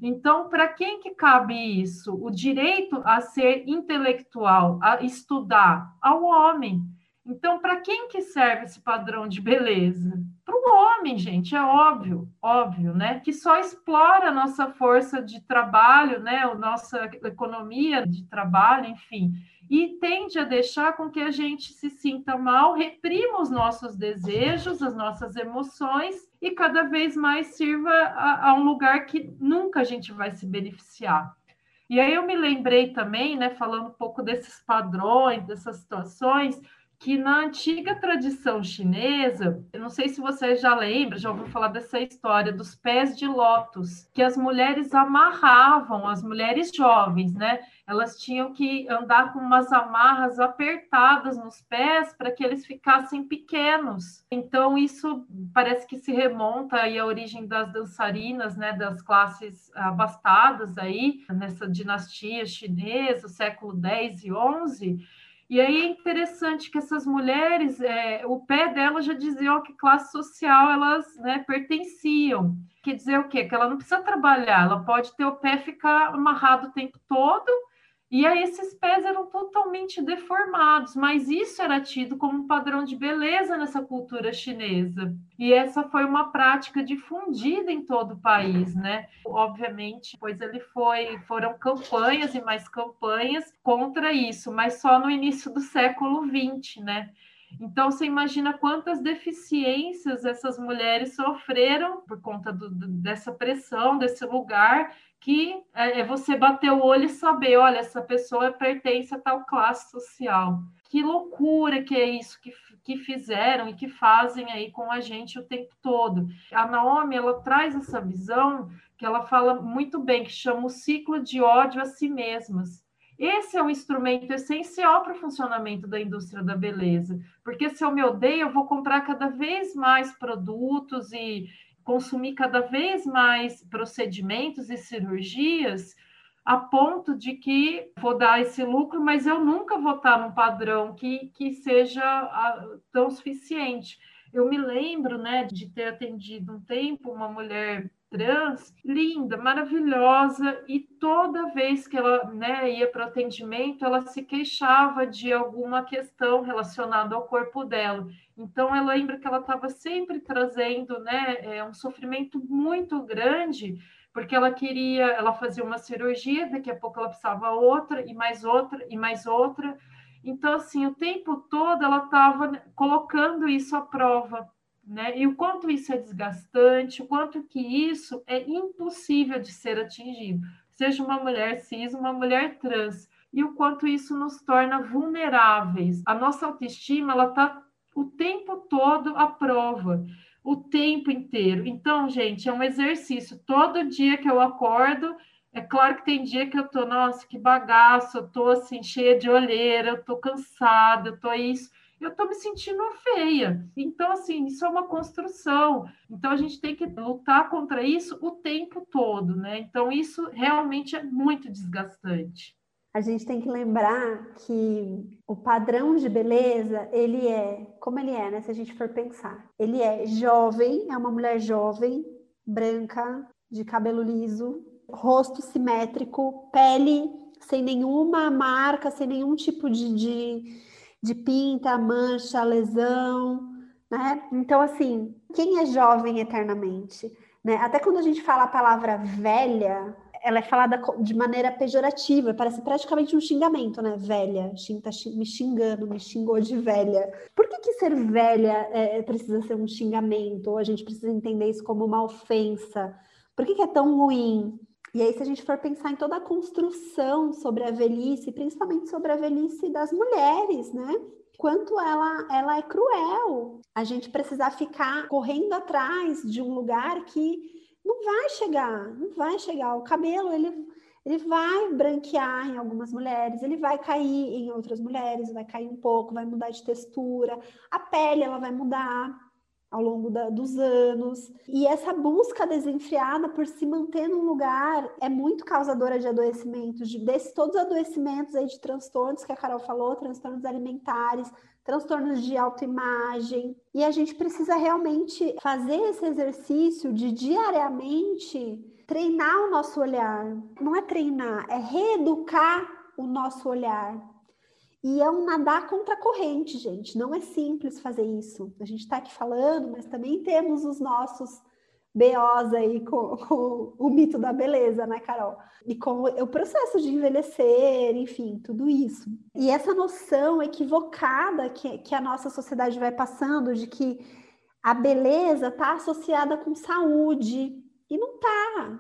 Então, para quem que cabe isso? O direito a ser intelectual, a estudar, ao homem. Então, para quem que serve esse padrão de beleza? Para o homem, gente, é óbvio, óbvio, né? Que só explora a nossa força de trabalho, né? A nossa economia de trabalho, enfim e tende a deixar com que a gente se sinta mal, reprima os nossos desejos, as nossas emoções e cada vez mais sirva a, a, um lugar que nunca a gente vai se beneficiar. E aí eu me lembrei também, né, falando um pouco desses padrões, dessas situações, que na antiga tradição chinesa, eu não sei se você já lembra, já ouviu falar dessa história dos pés de lótus, que as mulheres amarravam, as mulheres jovens, né? Elas tinham que andar com umas amarras apertadas nos pés para que eles ficassem pequenos. Então isso parece que se remonta aí à origem das dançarinas, né, das classes abastadas aí nessa dinastia chinesa, século 10 e 11 e aí é interessante que essas mulheres, é, o pé delas já dizia a que classe social elas né, pertenciam. Quer dizer o quê? Que ela não precisa trabalhar, ela pode ter o pé ficar amarrado o tempo todo E aí esses pés eram totalmente deformados, mas isso era tido como um padrão de beleza nessa cultura chinesa. E essa foi uma prática difundida em todo o país, né? Obviamente, pois ele foi, foram campanhas e mais campanhas contra isso, mas só no início do século XX, né? Então, você imagina quantas deficiências essas mulheres sofreram por conta do, dessa pressão, desse lugar, que é, é você bater o olho e saber, olha, essa pessoa pertence a tal classe social. Que loucura que é isso que, que fizeram e que fazem aí com a gente o tempo todo. A Naomi, ela traz essa visão que ela fala muito bem, que chama o ciclo de ódio a si mesmas. Esse é um instrumento essencial para o funcionamento da indústria da beleza, porque se eu me odeio, eu vou comprar cada vez mais produtos e consumir cada vez mais procedimentos e cirurgias a ponto de que vou dar esse lucro, mas eu nunca vou estar num padrão que, que seja ah, tão suficiente. Eu me lembro né, de ter atendido um tempo uma mulher trans, linda, maravilhosa, e toda vez que ela né, ia para o atendimento, ela se queixava de alguma questão relacionada ao corpo dela. Então, eu lembro que ela estava sempre trazendo né, é, um sofrimento muito grande, porque ela queria, ela fazia uma cirurgia, daqui a pouco ela precisava outra, e mais outra, e mais outra. Então, assim, o tempo todo ela estava colocando isso à prova né? E o quanto isso é desgastante, o quanto que isso é impossível de ser atingido, seja uma mulher cis, uma mulher trans, e o quanto isso nos torna vulneráveis. A nossa autoestima, ela está o tempo todo à prova, o tempo inteiro. Então, gente, é um exercício. Todo dia que eu acordo, é claro que tem dia que eu tô, nossa, que bagaço, eu tô assim, cheia de olheira, eu tô cansada, eu tô isso eu estou me sentindo feia. Então, assim, isso é uma construção. Então, a gente tem que lutar contra isso o tempo todo, né? Então, isso realmente é muito desgastante. A gente tem que lembrar que o padrão de beleza, ele é, como ele é, né? Se a gente for pensar, ele é jovem, é uma mulher jovem, branca, de cabelo liso, rosto simétrico, pele sem nenhuma marca, sem nenhum tipo de, de de pinta, mancha, lesão, né? Então, assim, quem é jovem eternamente? Né? Até quando a gente fala a palavra velha, ela é falada de maneira pejorativa, parece praticamente um xingamento, né? Velha, tá me xingando, me xingou de velha. Por que, que ser velha é, precisa ser um xingamento? Ou a gente precisa entender isso como uma ofensa? Por que, que é tão ruim? E aí, se a gente for pensar em toda a construção sobre a velhice, principalmente sobre a velhice das mulheres, né? Quanto ela, ela é cruel. A gente precisar ficar correndo atrás de um lugar que não vai chegar, não vai chegar. O cabelo, ele, ele vai branquear em algumas mulheres, ele vai cair em outras mulheres, vai cair um pouco, vai mudar de textura. A pele, ela vai mudar ao longo da, dos anos. E essa busca desenfreada por se manter num lugar é muito causadora de adoecimentos, de, desses todos os adoecimentos aí de transtornos que a Carol falou, transtornos alimentares, transtornos de autoimagem. E a gente precisa realmente fazer esse exercício de diariamente treinar o nosso olhar. Não é treinar, é reeducar o nosso olhar e é um nadar contra a corrente, gente. Não é simples fazer isso. A gente está aqui falando, mas também temos os nossos BOs aí com, com, o mito da beleza, né, Carol? E com o processo de envelhecer, enfim, tudo isso. E essa noção equivocada que, que a nossa sociedade vai passando de que a beleza está associada com saúde. E não está.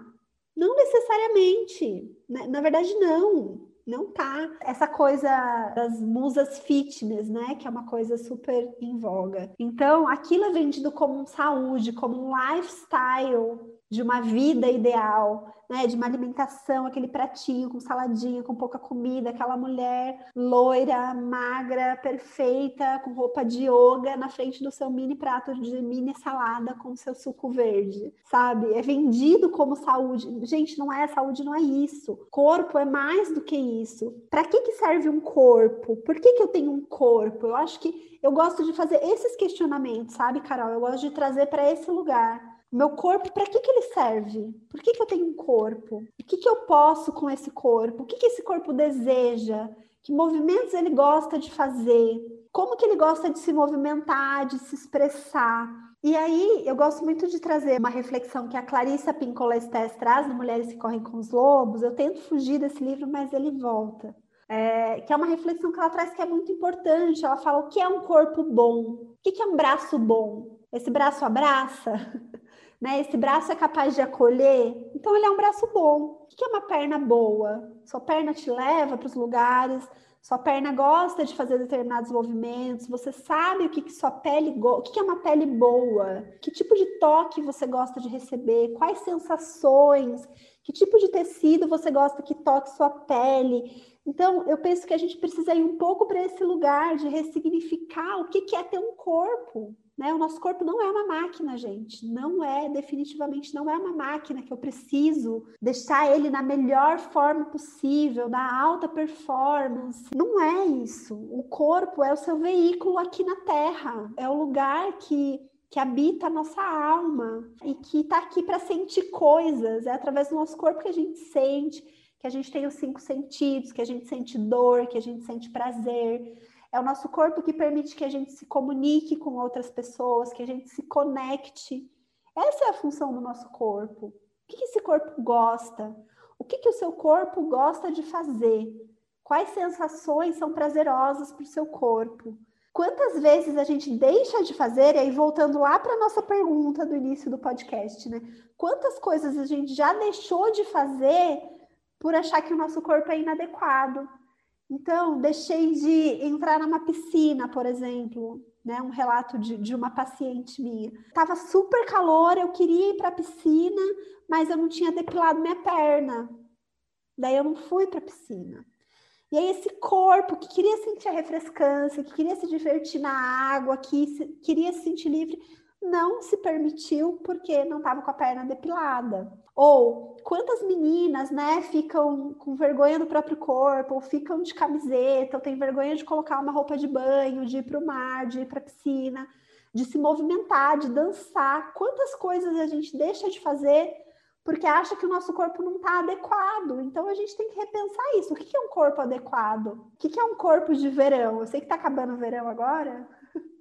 Não necessariamente. Né? Na verdade, não não tá. Essa coisa das musas fitness, né? Que é uma coisa super em voga. Então, aquilo é vendido como saúde, como um lifestyle de uma vida ideal né, de uma alimentação, aquele pratinho com saladinha, com pouca comida, aquela mulher loira, magra, perfeita, com roupa de yoga na frente do seu mini prato de mini salada com seu suco verde, sabe? É vendido como saúde. Gente, não é saúde, não é isso. Corpo é mais do que isso. Para que que serve um corpo? Por que que eu tenho um corpo? Eu acho que eu gosto de fazer esses questionamentos, sabe, Carol? Eu gosto de trazer para esse lugar Meu corpo, para que, que ele serve? Por que, que eu tenho um corpo? O que, que eu posso com esse corpo? O que, que esse corpo deseja? Que movimentos ele gosta de fazer? Como que ele gosta de se movimentar, de se expressar? E aí, eu gosto muito de trazer uma reflexão que a Clarissa Pinkola Estés traz no Mulheres que Correm com os Lobos. Eu tento fugir desse livro, mas ele volta. É, que é uma reflexão que ela traz que é muito importante. Ela fala o que é um corpo bom, o que é um braço bom. Esse braço abraça, né? Esse braço é capaz de acolher, então ele é um braço bom. O que é uma perna boa? Sua perna te leva para os lugares, sua perna gosta de fazer determinados movimentos, você sabe o que, que sua pele o que, que é uma pele boa, que tipo de toque você gosta de receber, quais sensações, que tipo de tecido você gosta que toque sua pele. Então, eu penso que a gente precisa ir um pouco para esse lugar de ressignificar o que, que é ter um corpo, né? O nosso corpo não é uma máquina, gente. Não é, definitivamente não é uma máquina que eu preciso deixar ele na melhor forma possível, na alta performance. Não é isso. O corpo é o seu veículo aqui na Terra. É o lugar que que habita a nossa alma e que está aqui para sentir coisas. É através do nosso corpo que a gente sente, que a gente tem os cinco sentidos, que a gente sente dor, que a gente sente prazer. É o nosso corpo que permite que a gente se comunique com outras pessoas, que a gente se conecte. Essa é a função do nosso corpo. O que, esse corpo gosta? O que, que o seu corpo gosta de fazer? Quais sensações são prazerosas para o seu corpo? Quantas vezes a gente deixa de fazer, e aí voltando lá para a nossa pergunta do início do podcast, né? Quantas coisas a gente já deixou de fazer por achar que o nosso corpo é inadequado? Então, deixei de entrar numa piscina, por exemplo, né? Um relato de, de uma paciente minha. Tava super calor, eu queria ir para a piscina, mas eu não tinha depilado minha perna. Daí eu não fui para a piscina. E aí esse corpo que queria sentir a refrescância, que queria se divertir na água, que se, queria se sentir livre, não se permitiu porque não estava com a perna depilada. Ou quantas meninas, né, ficam com vergonha do próprio corpo, ou ficam de camiseta, ou têm vergonha de colocar uma roupa de banho, de ir para o mar, de ir para a piscina, de se movimentar, de dançar. Quantas coisas a gente deixa de fazer porque acha que o nosso corpo não está adequado. Então a gente tem que repensar isso. O que é um corpo adequado? O que é um corpo de verão? Eu sei que está acabando o verão agora,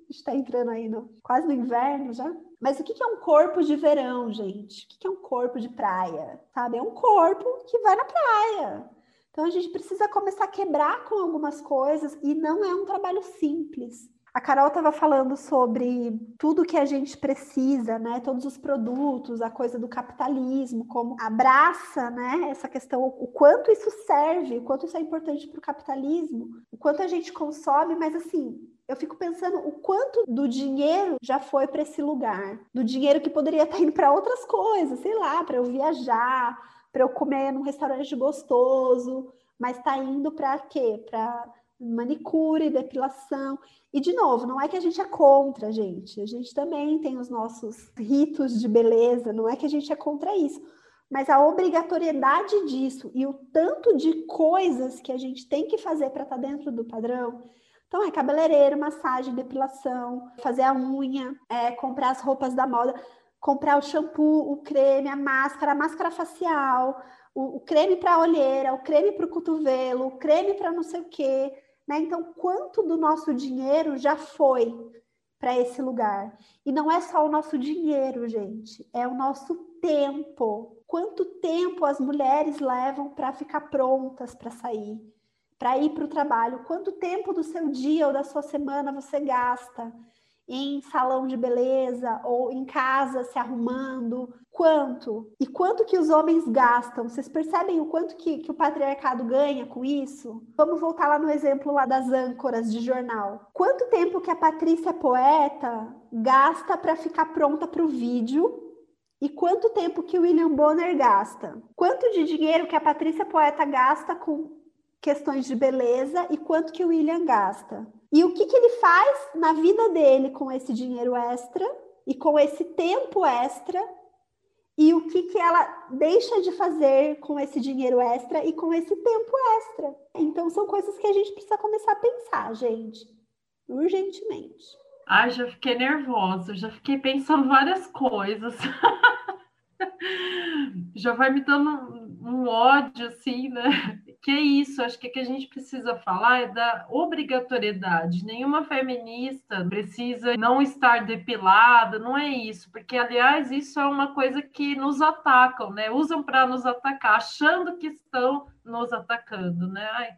está entrando aí no, quase no inverno já. Mas o que é um corpo de verão, gente? O que é um corpo de praia? Sabe? É um corpo que vai na praia. Então a gente precisa começar a quebrar com algumas coisas e não é um trabalho simples. A Carol estava falando sobre tudo que a gente precisa, né? Todos os produtos, a coisa do capitalismo, como abraça, né? Essa questão, o quanto isso serve, o quanto isso é importante para o capitalismo, o quanto a gente consome, mas assim, eu fico pensando o quanto do dinheiro já foi para esse lugar, do dinheiro que poderia estar indo para outras coisas, sei lá, para eu viajar, para eu comer num restaurante gostoso, mas está indo para quê? Para manicure, depilação. E, de novo, não é que a gente é contra, gente. A gente também tem os nossos ritos de beleza, não é que a gente é contra isso. Mas a obrigatoriedade disso e o tanto de coisas que a gente tem que fazer para estar tá dentro do padrão. Então, é cabeleireiro, massagem, depilação, fazer a unha, é, comprar as roupas da moda, comprar o shampoo, o creme, a máscara, a máscara facial, o, o creme para olheira, o creme para o cotovelo, o creme para não sei o quê né? Então, quanto do nosso dinheiro já foi para esse lugar? E não é só o nosso dinheiro, gente, é o nosso tempo. Quanto tempo as mulheres levam para ficar prontas para sair, para ir para o trabalho? Quanto tempo do seu dia ou da sua semana você gasta? em salão de beleza ou em casa se arrumando? Quanto? E quanto que os homens gastam? Vocês percebem o quanto que, que o patriarcado ganha com isso? Vamos voltar lá no exemplo lá das âncoras de jornal. Quanto tempo que a Patrícia Poeta gasta para ficar pronta para o vídeo e quanto tempo que o William Bonner gasta? Quanto de dinheiro que a Patrícia Poeta gasta com questões de beleza e quanto que o William gasta? E o que, que ele faz na vida dele com esse dinheiro extra e com esse tempo extra e o que, que ela deixa de fazer com esse dinheiro extra e com esse tempo extra. Então, são coisas que a gente precisa começar a pensar, gente, urgentemente. Ai, já fiquei nervosa, já fiquei pensando várias coisas. já vai me dando um, ódio, assim, né? Que é isso, acho que o que a gente precisa falar é da obrigatoriedade. Nenhuma feminista precisa não estar depilada, não é isso, porque, aliás, isso é uma coisa que nos atacam, né? Usam para nos atacar, achando que estão nos atacando, né? Ai,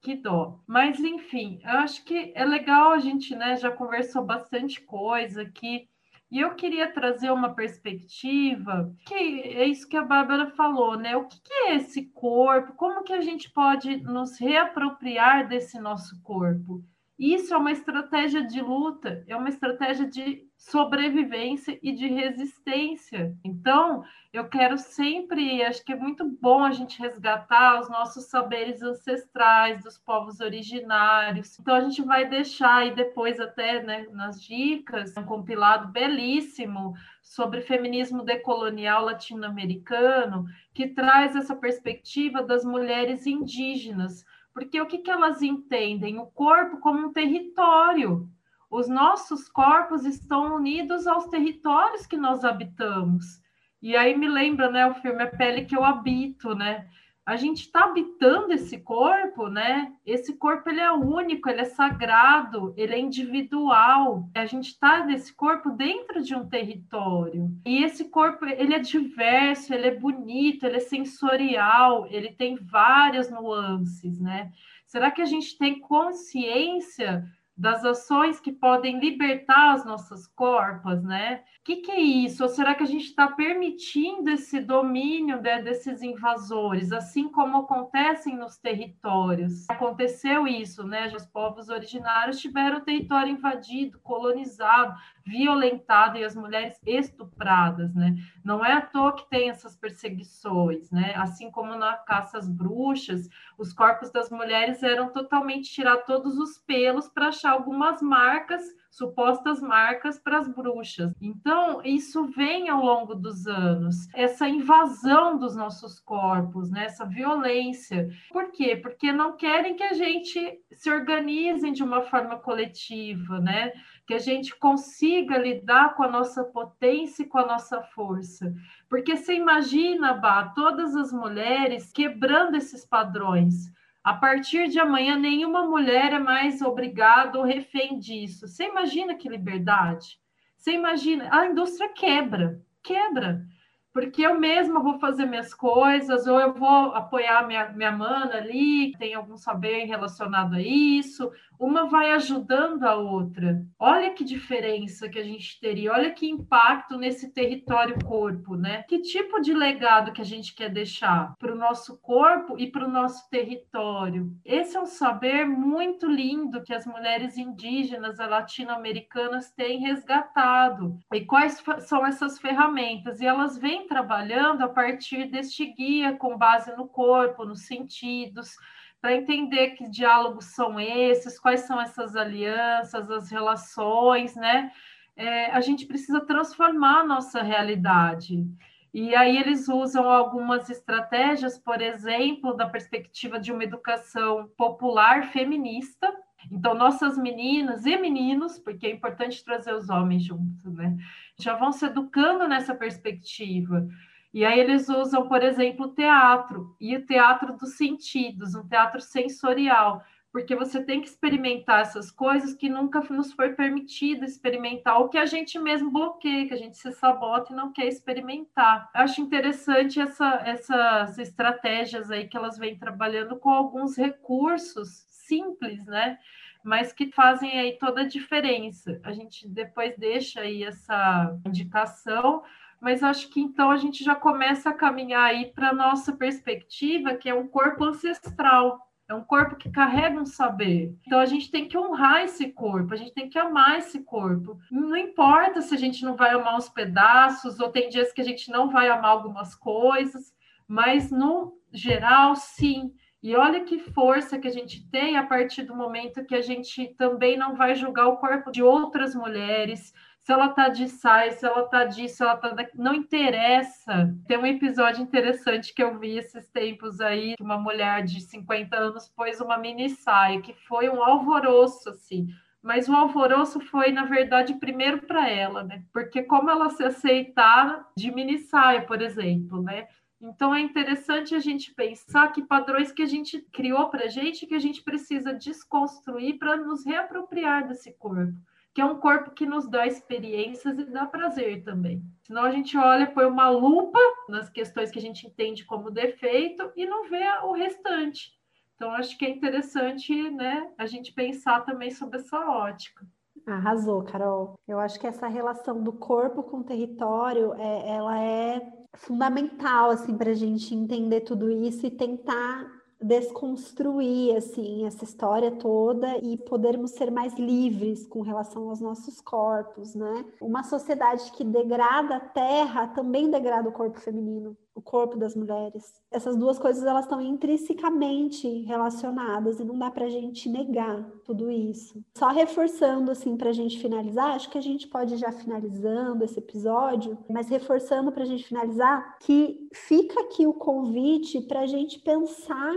que dó. Mas, enfim, acho que é legal a gente, né, já conversou bastante coisa aqui. E eu queria trazer uma perspectiva, que é isso que a Bárbara falou, né? O que é esse corpo? Como que a gente pode nos reapropriar desse nosso corpo? Isso é uma estratégia de luta, é uma estratégia de sobrevivência e de resistência. Então, eu quero sempre, acho que é muito bom a gente resgatar os nossos saberes ancestrais dos povos originários. Então, a gente vai deixar aí depois até né, nas dicas um compilado belíssimo sobre feminismo decolonial latino-americano que traz essa perspectiva das mulheres indígenas porque o que, que elas entendem? O corpo como um território. Os nossos corpos estão unidos aos territórios que nós habitamos. E aí me lembra, né, o filme A Pele que eu habito, né? A gente está habitando esse corpo, né? Esse corpo ele é único, ele é sagrado, ele é individual. A gente está nesse corpo dentro de um território. E esse corpo ele é diverso, ele é bonito, ele é sensorial, ele tem várias nuances, né? Será que a gente tem consciência das ações que podem libertar as nossas corpas, né? O que, que, é isso? Ou será que a gente está permitindo esse domínio né, desses invasores, assim como acontecem nos territórios? Aconteceu isso, né? Os povos originários tiveram o território invadido, colonizado, violentado e as mulheres estupradas, né? Não é à toa que tem essas perseguições, né? Assim como na caça às bruxas, os corpos das mulheres eram totalmente tirar todos os pelos para achar algumas marcas supostas marcas para as bruxas. Então, isso vem ao longo dos anos, essa invasão dos nossos corpos, né? essa violência. Por quê? Porque não querem que a gente se organize de uma forma coletiva, né? que a gente consiga lidar com a nossa potência e com a nossa força. Porque você imagina, Bá, todas as mulheres quebrando esses padrões a partir de amanhã, nenhuma mulher é mais obrigada ou refém disso. Você imagina que liberdade? Você imagina? A indústria quebra, quebra porque eu mesma vou fazer minhas coisas, ou eu vou apoiar minha, minha mana ali, tem algum saber relacionado a isso, uma vai ajudando a outra. Olha que diferença que a gente teria, olha que impacto nesse território corpo, né? Que tipo de legado que a gente quer deixar para o nosso corpo e para o nosso território? Esse é um saber muito lindo que as mulheres indígenas latino-americanas têm resgatado. E quais são essas ferramentas? E elas vêm trabalhando a partir deste guia com base no corpo, nos sentidos, para entender que diálogos são esses, quais são essas alianças, as relações, né? É, a gente precisa transformar a nossa realidade. E aí eles usam algumas estratégias, por exemplo, da perspectiva de uma educação popular feminista. Então, nossas meninas e meninos, porque é importante trazer os homens juntos, né? Já vão se educando nessa perspectiva. E aí eles usam, por exemplo, o teatro, e o teatro dos sentidos, um teatro sensorial, porque você tem que experimentar essas coisas que nunca nos foi permitido experimentar, ou que a gente mesmo bloqueia, que a gente se sabota e não quer experimentar. Acho interessante essa, essas estratégias aí que elas vêm trabalhando com alguns recursos simples, né? Mas que fazem aí toda a diferença. A gente depois deixa aí essa indicação mas acho que então a gente já começa a caminhar aí para a nossa perspectiva, que é um corpo ancestral, é um corpo que carrega um saber. Então a gente tem que honrar esse corpo, a gente tem que amar esse corpo. Não importa se a gente não vai amar os pedaços, ou tem dias que a gente não vai amar algumas coisas, mas no geral, sim. E olha que força que a gente tem a partir do momento que a gente também não vai julgar o corpo de outras mulheres, se ela tá de saia, se ela tá disso, ela tá não interessa. Tem um episódio interessante que eu vi esses tempos aí, que uma mulher de 50 anos pôs uma mini saia, que foi um alvoroço, assim. mas o alvoroço foi, na verdade, primeiro para ela, né? Porque como ela se aceitar de mini saia, por exemplo, né? Então é interessante a gente pensar que padrões que a gente criou para a gente que a gente precisa desconstruir para nos reapropriar desse corpo, que é um corpo que nos dá experiências e dá prazer também. Senão a gente olha, põe uma lupa nas questões que a gente entende como defeito e não vê o restante. Então acho que é interessante, né, a gente pensar também sobre essa ótica. Arrasou, Carol. Eu acho que essa relação do corpo com o território, é, ela é fundamental assim para a gente entender tudo isso e tentar desconstruir assim essa história toda e podermos ser mais livres com relação aos nossos corpos, né? Uma sociedade que degrada a terra também degrada o corpo feminino o corpo das mulheres. Essas duas coisas elas estão intrinsecamente relacionadas e não dá para a gente negar tudo isso. Só reforçando assim para a gente finalizar, acho que a gente pode já finalizando esse episódio, mas reforçando para a gente finalizar que fica aqui o convite para a gente pensar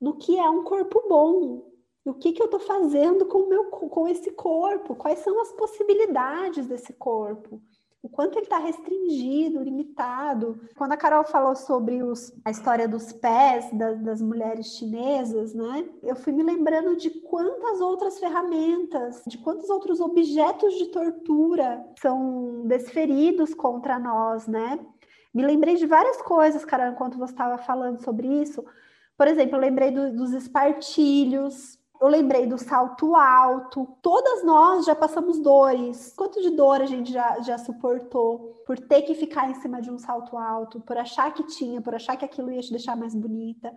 no que é um corpo bom, o que, que eu estou fazendo com, meu, com esse corpo? Quais são as possibilidades desse corpo? O quanto ele está restringido, limitado. Quando a Carol falou sobre os, a história dos pés das, das, mulheres chinesas, né? Eu fui me lembrando de quantas outras ferramentas, de quantos outros objetos de tortura são desferidos contra nós, né? Me lembrei de várias coisas, Carol, enquanto você estava falando sobre isso. Por exemplo, eu lembrei do, dos espartilhos, eu lembrei do salto alto. Todas nós já passamos dores. Quanto de dor a gente já, já suportou por ter que ficar em cima de um salto alto, por achar que tinha, por achar que aquilo ia te deixar mais bonita,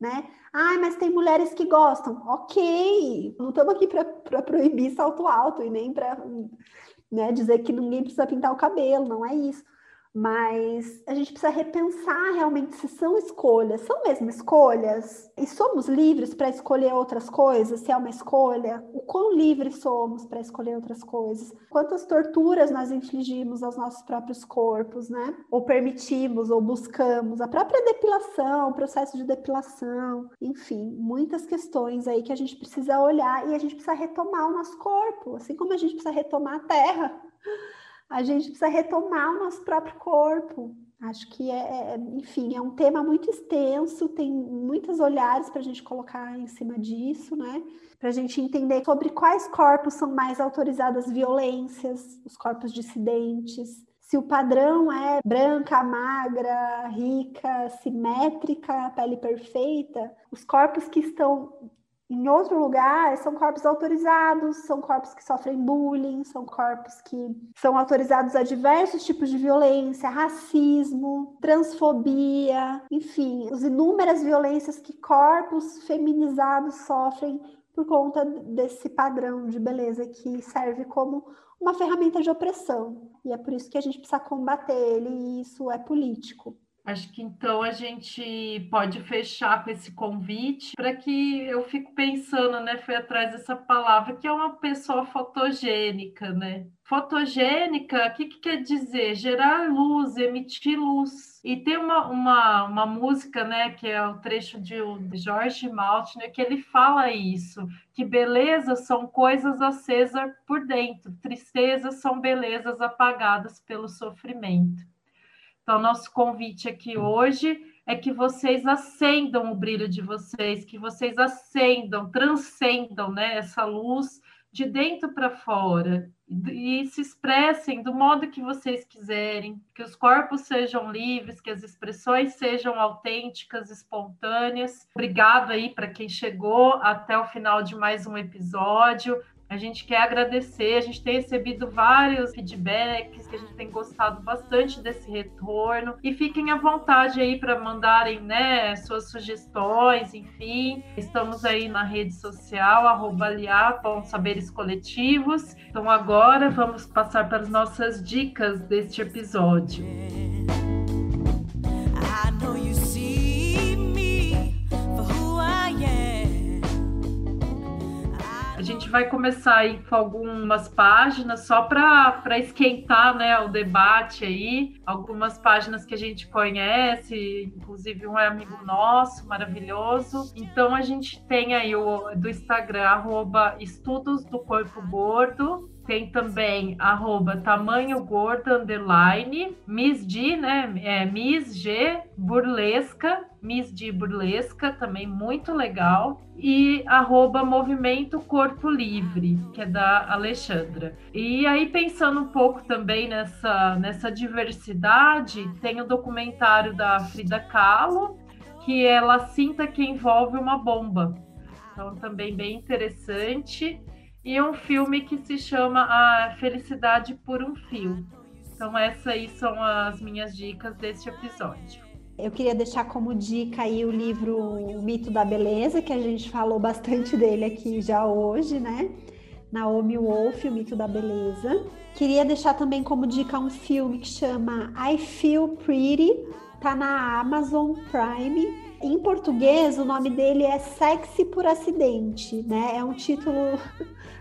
né? Ai, mas tem mulheres que gostam. Ok, não estamos aqui para proibir salto alto e nem para né, dizer que ninguém precisa pintar o cabelo, não é isso mas a gente precisa repensar realmente se são escolhas, são mesmo escolhas? E somos livres para escolher outras coisas, se é uma escolha? O quão livres somos para escolher outras coisas? Quantas torturas nós infligimos aos nossos próprios corpos, né? Ou permitimos, ou buscamos, a própria depilação, o processo de depilação, enfim, muitas questões aí que a gente precisa olhar e a gente precisa retomar o nosso corpo, assim como a gente precisa retomar a terra a gente precisa retomar o nosso próprio corpo. Acho que é, é enfim, é um tema muito extenso, tem muitos olhares para a gente colocar em cima disso, né? Para a gente entender sobre quais corpos são mais autorizadas violências, os corpos dissidentes, se o padrão é branca, magra, rica, simétrica, pele perfeita, os corpos que estão em outro lugar, são corpos autorizados, são corpos que sofrem bullying, são corpos que são autorizados a diversos tipos de violência, racismo, transfobia, enfim, as inúmeras violências que corpos feminizados sofrem por conta desse padrão de beleza que serve como uma ferramenta de opressão. E é por isso que a gente precisa combater ele, e isso é político. Acho que então a gente pode fechar com esse convite para que eu fico pensando, né? Foi atrás dessa palavra que é uma pessoa fotogênica, né? Fotogênica, o que, que quer dizer? Gerar luz, emitir luz. E tem uma, uma, uma música, né, que é o trecho de, Jorge Maltner, que ele fala isso, que beleza são coisas acesas por dentro, tristezas são belezas apagadas pelo sofrimento. Então, nosso convite aqui hoje é que vocês acendam o brilho de vocês, que vocês acendam, transcendam né, essa luz de dentro para fora e se expressem do modo que vocês quiserem, que os corpos sejam livres, que as expressões sejam autênticas, espontâneas. Obrigado aí para quem chegou até o final de mais um episódio. A gente quer agradecer, a gente tem recebido vários feedbacks, que a gente tem gostado bastante desse retorno. E fiquem à vontade aí para mandarem né, suas sugestões, enfim. Estamos aí na rede social, arroba saberes coletivos. Então agora vamos passar para as nossas dicas deste episódio. Vai começar aí com algumas páginas só para esquentar né, o debate aí. Algumas páginas que a gente conhece, inclusive um é amigo nosso, maravilhoso. Então a gente tem aí o do Instagram, arroba Estudos do Corpo Gordo. Tem também arroba tamanho underline, Miss D, né? É, Miss G Burlesca, Miss D Burlesca, também muito legal. E arroba Movimento Corpo Livre, que é da Alexandra. E aí, pensando um pouco também nessa, nessa diversidade, tem o documentário da Frida Kahlo, que ela sinta que envolve uma bomba. Então, também bem interessante e um filme que se chama A Felicidade por um Fio. Então, essas aí são as minhas dicas deste episódio. Eu queria deixar como dica aí o livro O Mito da Beleza, que a gente falou bastante dele aqui já hoje, né? Naomi Wolf, O Mito da Beleza. Queria deixar também como dica um filme que chama I Feel Pretty, tá na Amazon Prime. Em português, o nome dele é Sexy por Acidente, né? É um título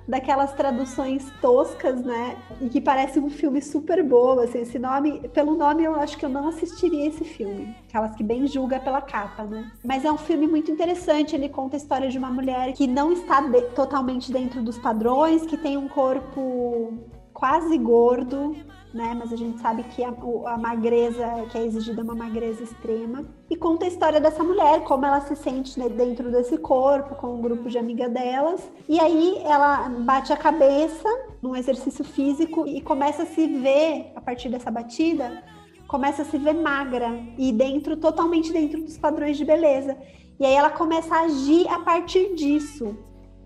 daquelas traduções toscas, né? E que parece um filme super bobo, assim, esse nome, pelo nome eu acho que eu não assistiria esse filme. Aquelas que bem julga pela capa, né? Mas é um filme muito interessante, ele conta a história de uma mulher que não está de, totalmente dentro dos padrões, que tem um corpo quase gordo, né? Mas a gente sabe que a, a, magreza que é exigida uma magreza extrema. E conta a história dessa mulher, como ela se sente né, dentro desse corpo, com um grupo de amiga delas. E aí ela bate a cabeça num exercício físico e começa a se ver, a partir dessa batida, começa a se ver magra e dentro, totalmente dentro dos padrões de beleza. E aí ela começa a agir a partir disso.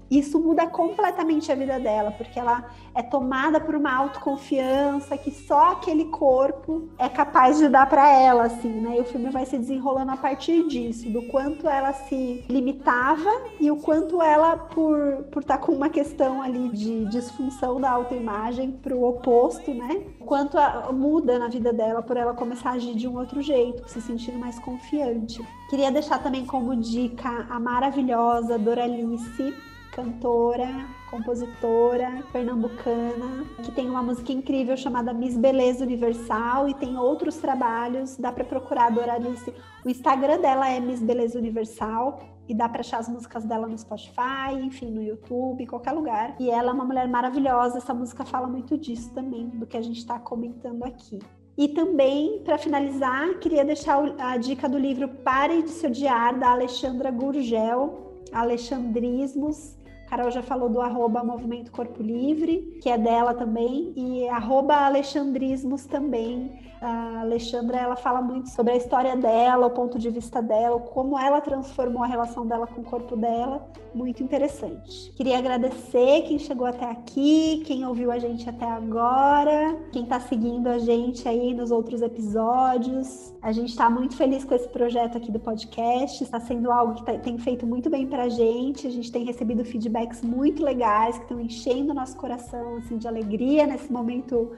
Isso muda completamente a vida dela, porque ela é tomada por uma autoconfiança que só aquele corpo é capaz de dar para ela, assim, né? E o filme vai se desenrolando a partir disso, do quanto ela se limitava e o quanto ela, por por estar tá com uma questão ali de disfunção da autoimagem para o oposto, né? Quanto a, muda na vida dela por ela começar a agir de um outro jeito, se sentindo mais confiante. Queria deixar também como dica a maravilhosa Doralice cantora, compositora pernambucana, que tem uma música incrível chamada Miss Beleza Universal e tem outros trabalhos. Dá para procurar a Doralice. O Instagram dela é Miss Beleza Universal e dá para achar as músicas dela no Spotify, enfim, no YouTube, em qualquer lugar. E ela é uma mulher maravilhosa. Essa música fala muito disso também, do que a gente está comentando aqui. E também, para finalizar, queria deixar a dica do livro Pare de Se Odiar, da Alexandra Gurgel, Alexandrismos, Carol já falou do arroba Movimento Corpo Livre, que é dela também, e arroba Alexandrismos também. A Alexandra, ela fala muito sobre a história dela, o ponto de vista dela, como ela transformou a relação dela com o corpo dela. Muito interessante. Queria agradecer quem chegou até aqui, quem ouviu a gente até agora, quem está seguindo a gente aí nos outros episódios. A gente está muito feliz com esse projeto aqui do podcast. Está sendo algo que tá, tem feito muito bem para a gente. A gente tem recebido feedback feedbacks muito legais que estão enchendo o nosso coração assim, de alegria nesse momento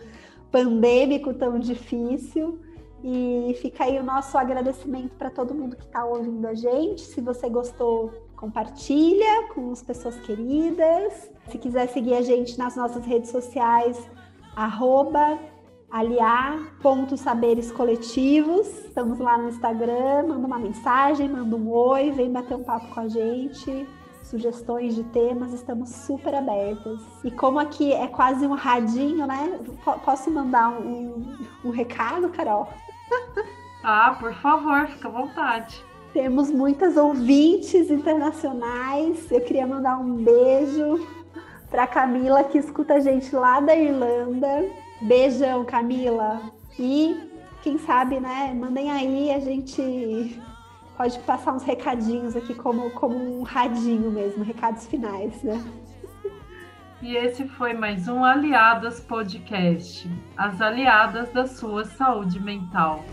pandêmico tão difícil. E fica aí o nosso agradecimento para todo mundo que está ouvindo a gente. Se você gostou, compartilha com as pessoas queridas. Se quiser seguir a gente nas nossas redes sociais, arroba. Estamos lá no Instagram, manda uma mensagem, manda um oi, vem bater um papo com a gente sugestões de temas, estamos super abertas. E como aqui é quase um radinho, né? Posso mandar um, um recado, Carol? Ah, por favor, fica à vontade. Temos muitas ouvintes internacionais. Eu queria mandar um beijo para Camila que escuta a gente lá da Irlanda. Beijão, Camila. E quem sabe, né? Mandem aí a gente pode passar uns recadinhos aqui, como, como um radinho mesmo, recados finais, né? E esse foi mais um Aliadas Podcast as aliadas da sua saúde mental.